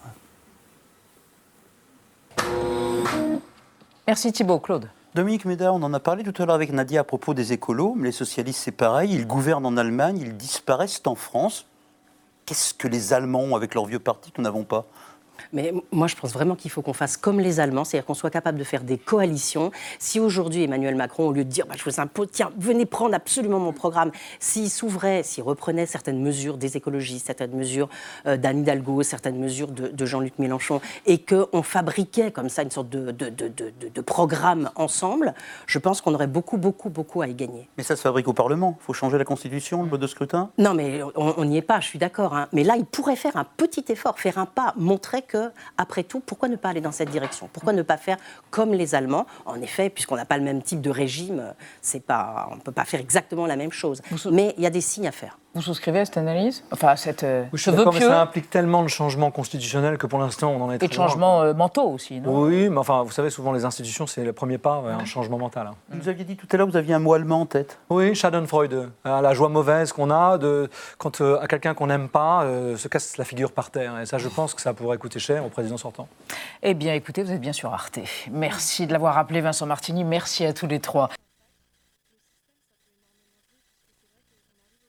Merci Thibault. Claude. Dominique Méda, on en a parlé tout à l'heure avec Nadia à propos des écolos, mais les socialistes c'est pareil, ils gouvernent en Allemagne, ils disparaissent en France. Qu'est-ce que les Allemands ont avec leur vieux parti que nous n'avons pas? Mais moi, je pense vraiment qu'il faut qu'on fasse comme les Allemands, c'est-à-dire qu'on soit capable de faire des coalitions. Si aujourd'hui Emmanuel Macron, au lieu de dire bah, je vous impose, tiens, venez prendre absolument mon programme, s'il s'ouvrait, s'il reprenait certaines mesures des écologistes, certaines mesures euh, d'Anne Hidalgo, certaines mesures de, de Jean-Luc Mélenchon, et qu'on fabriquait comme ça une sorte de programme ensemble, je pense qu'on aurait beaucoup, beaucoup, beaucoup à y gagner. Mais ça se fabrique au Parlement. Il faut changer la Constitution, le mode de scrutin. Non, mais on n'y est pas, je suis d'accord. hein. Mais là, il pourrait faire un petit effort, faire un pas, montrer que, après tout, pourquoi ne pas aller dans cette direction? Pourquoi ne pas faire comme les Allemands? En effet, puisqu'on n'a pas le même type de régime, euh, c'est pas, on ne peut pas faire exactement la même chose. Mais il y a des signes à faire. Vous souscrivez à cette analyse Enfin, à cette. euh, Je vœu d'accord, mais ça implique tellement de changements constitutionnels que pour l'instant, on en est et de changements euh, mentaux aussi, non Oui, mais enfin, vous savez, souvent les institutions, c'est le premier pas un changement mental. hein. Vous aviez dit tout à l'heure, vous aviez un mot allemand en tête. Oui, Schadenfreude, hein, la joie mauvaise qu'on a de quand euh, à quelqu'un qu'on n'aime pas euh, se casse la figure par terre. Et ça, je pense que ça pourrait coûter cher au président sortant. Eh bien, écoutez, vous êtes bien sur Arte. Merci de l'avoir rappelé, Vincent Martini. Merci à tous les trois.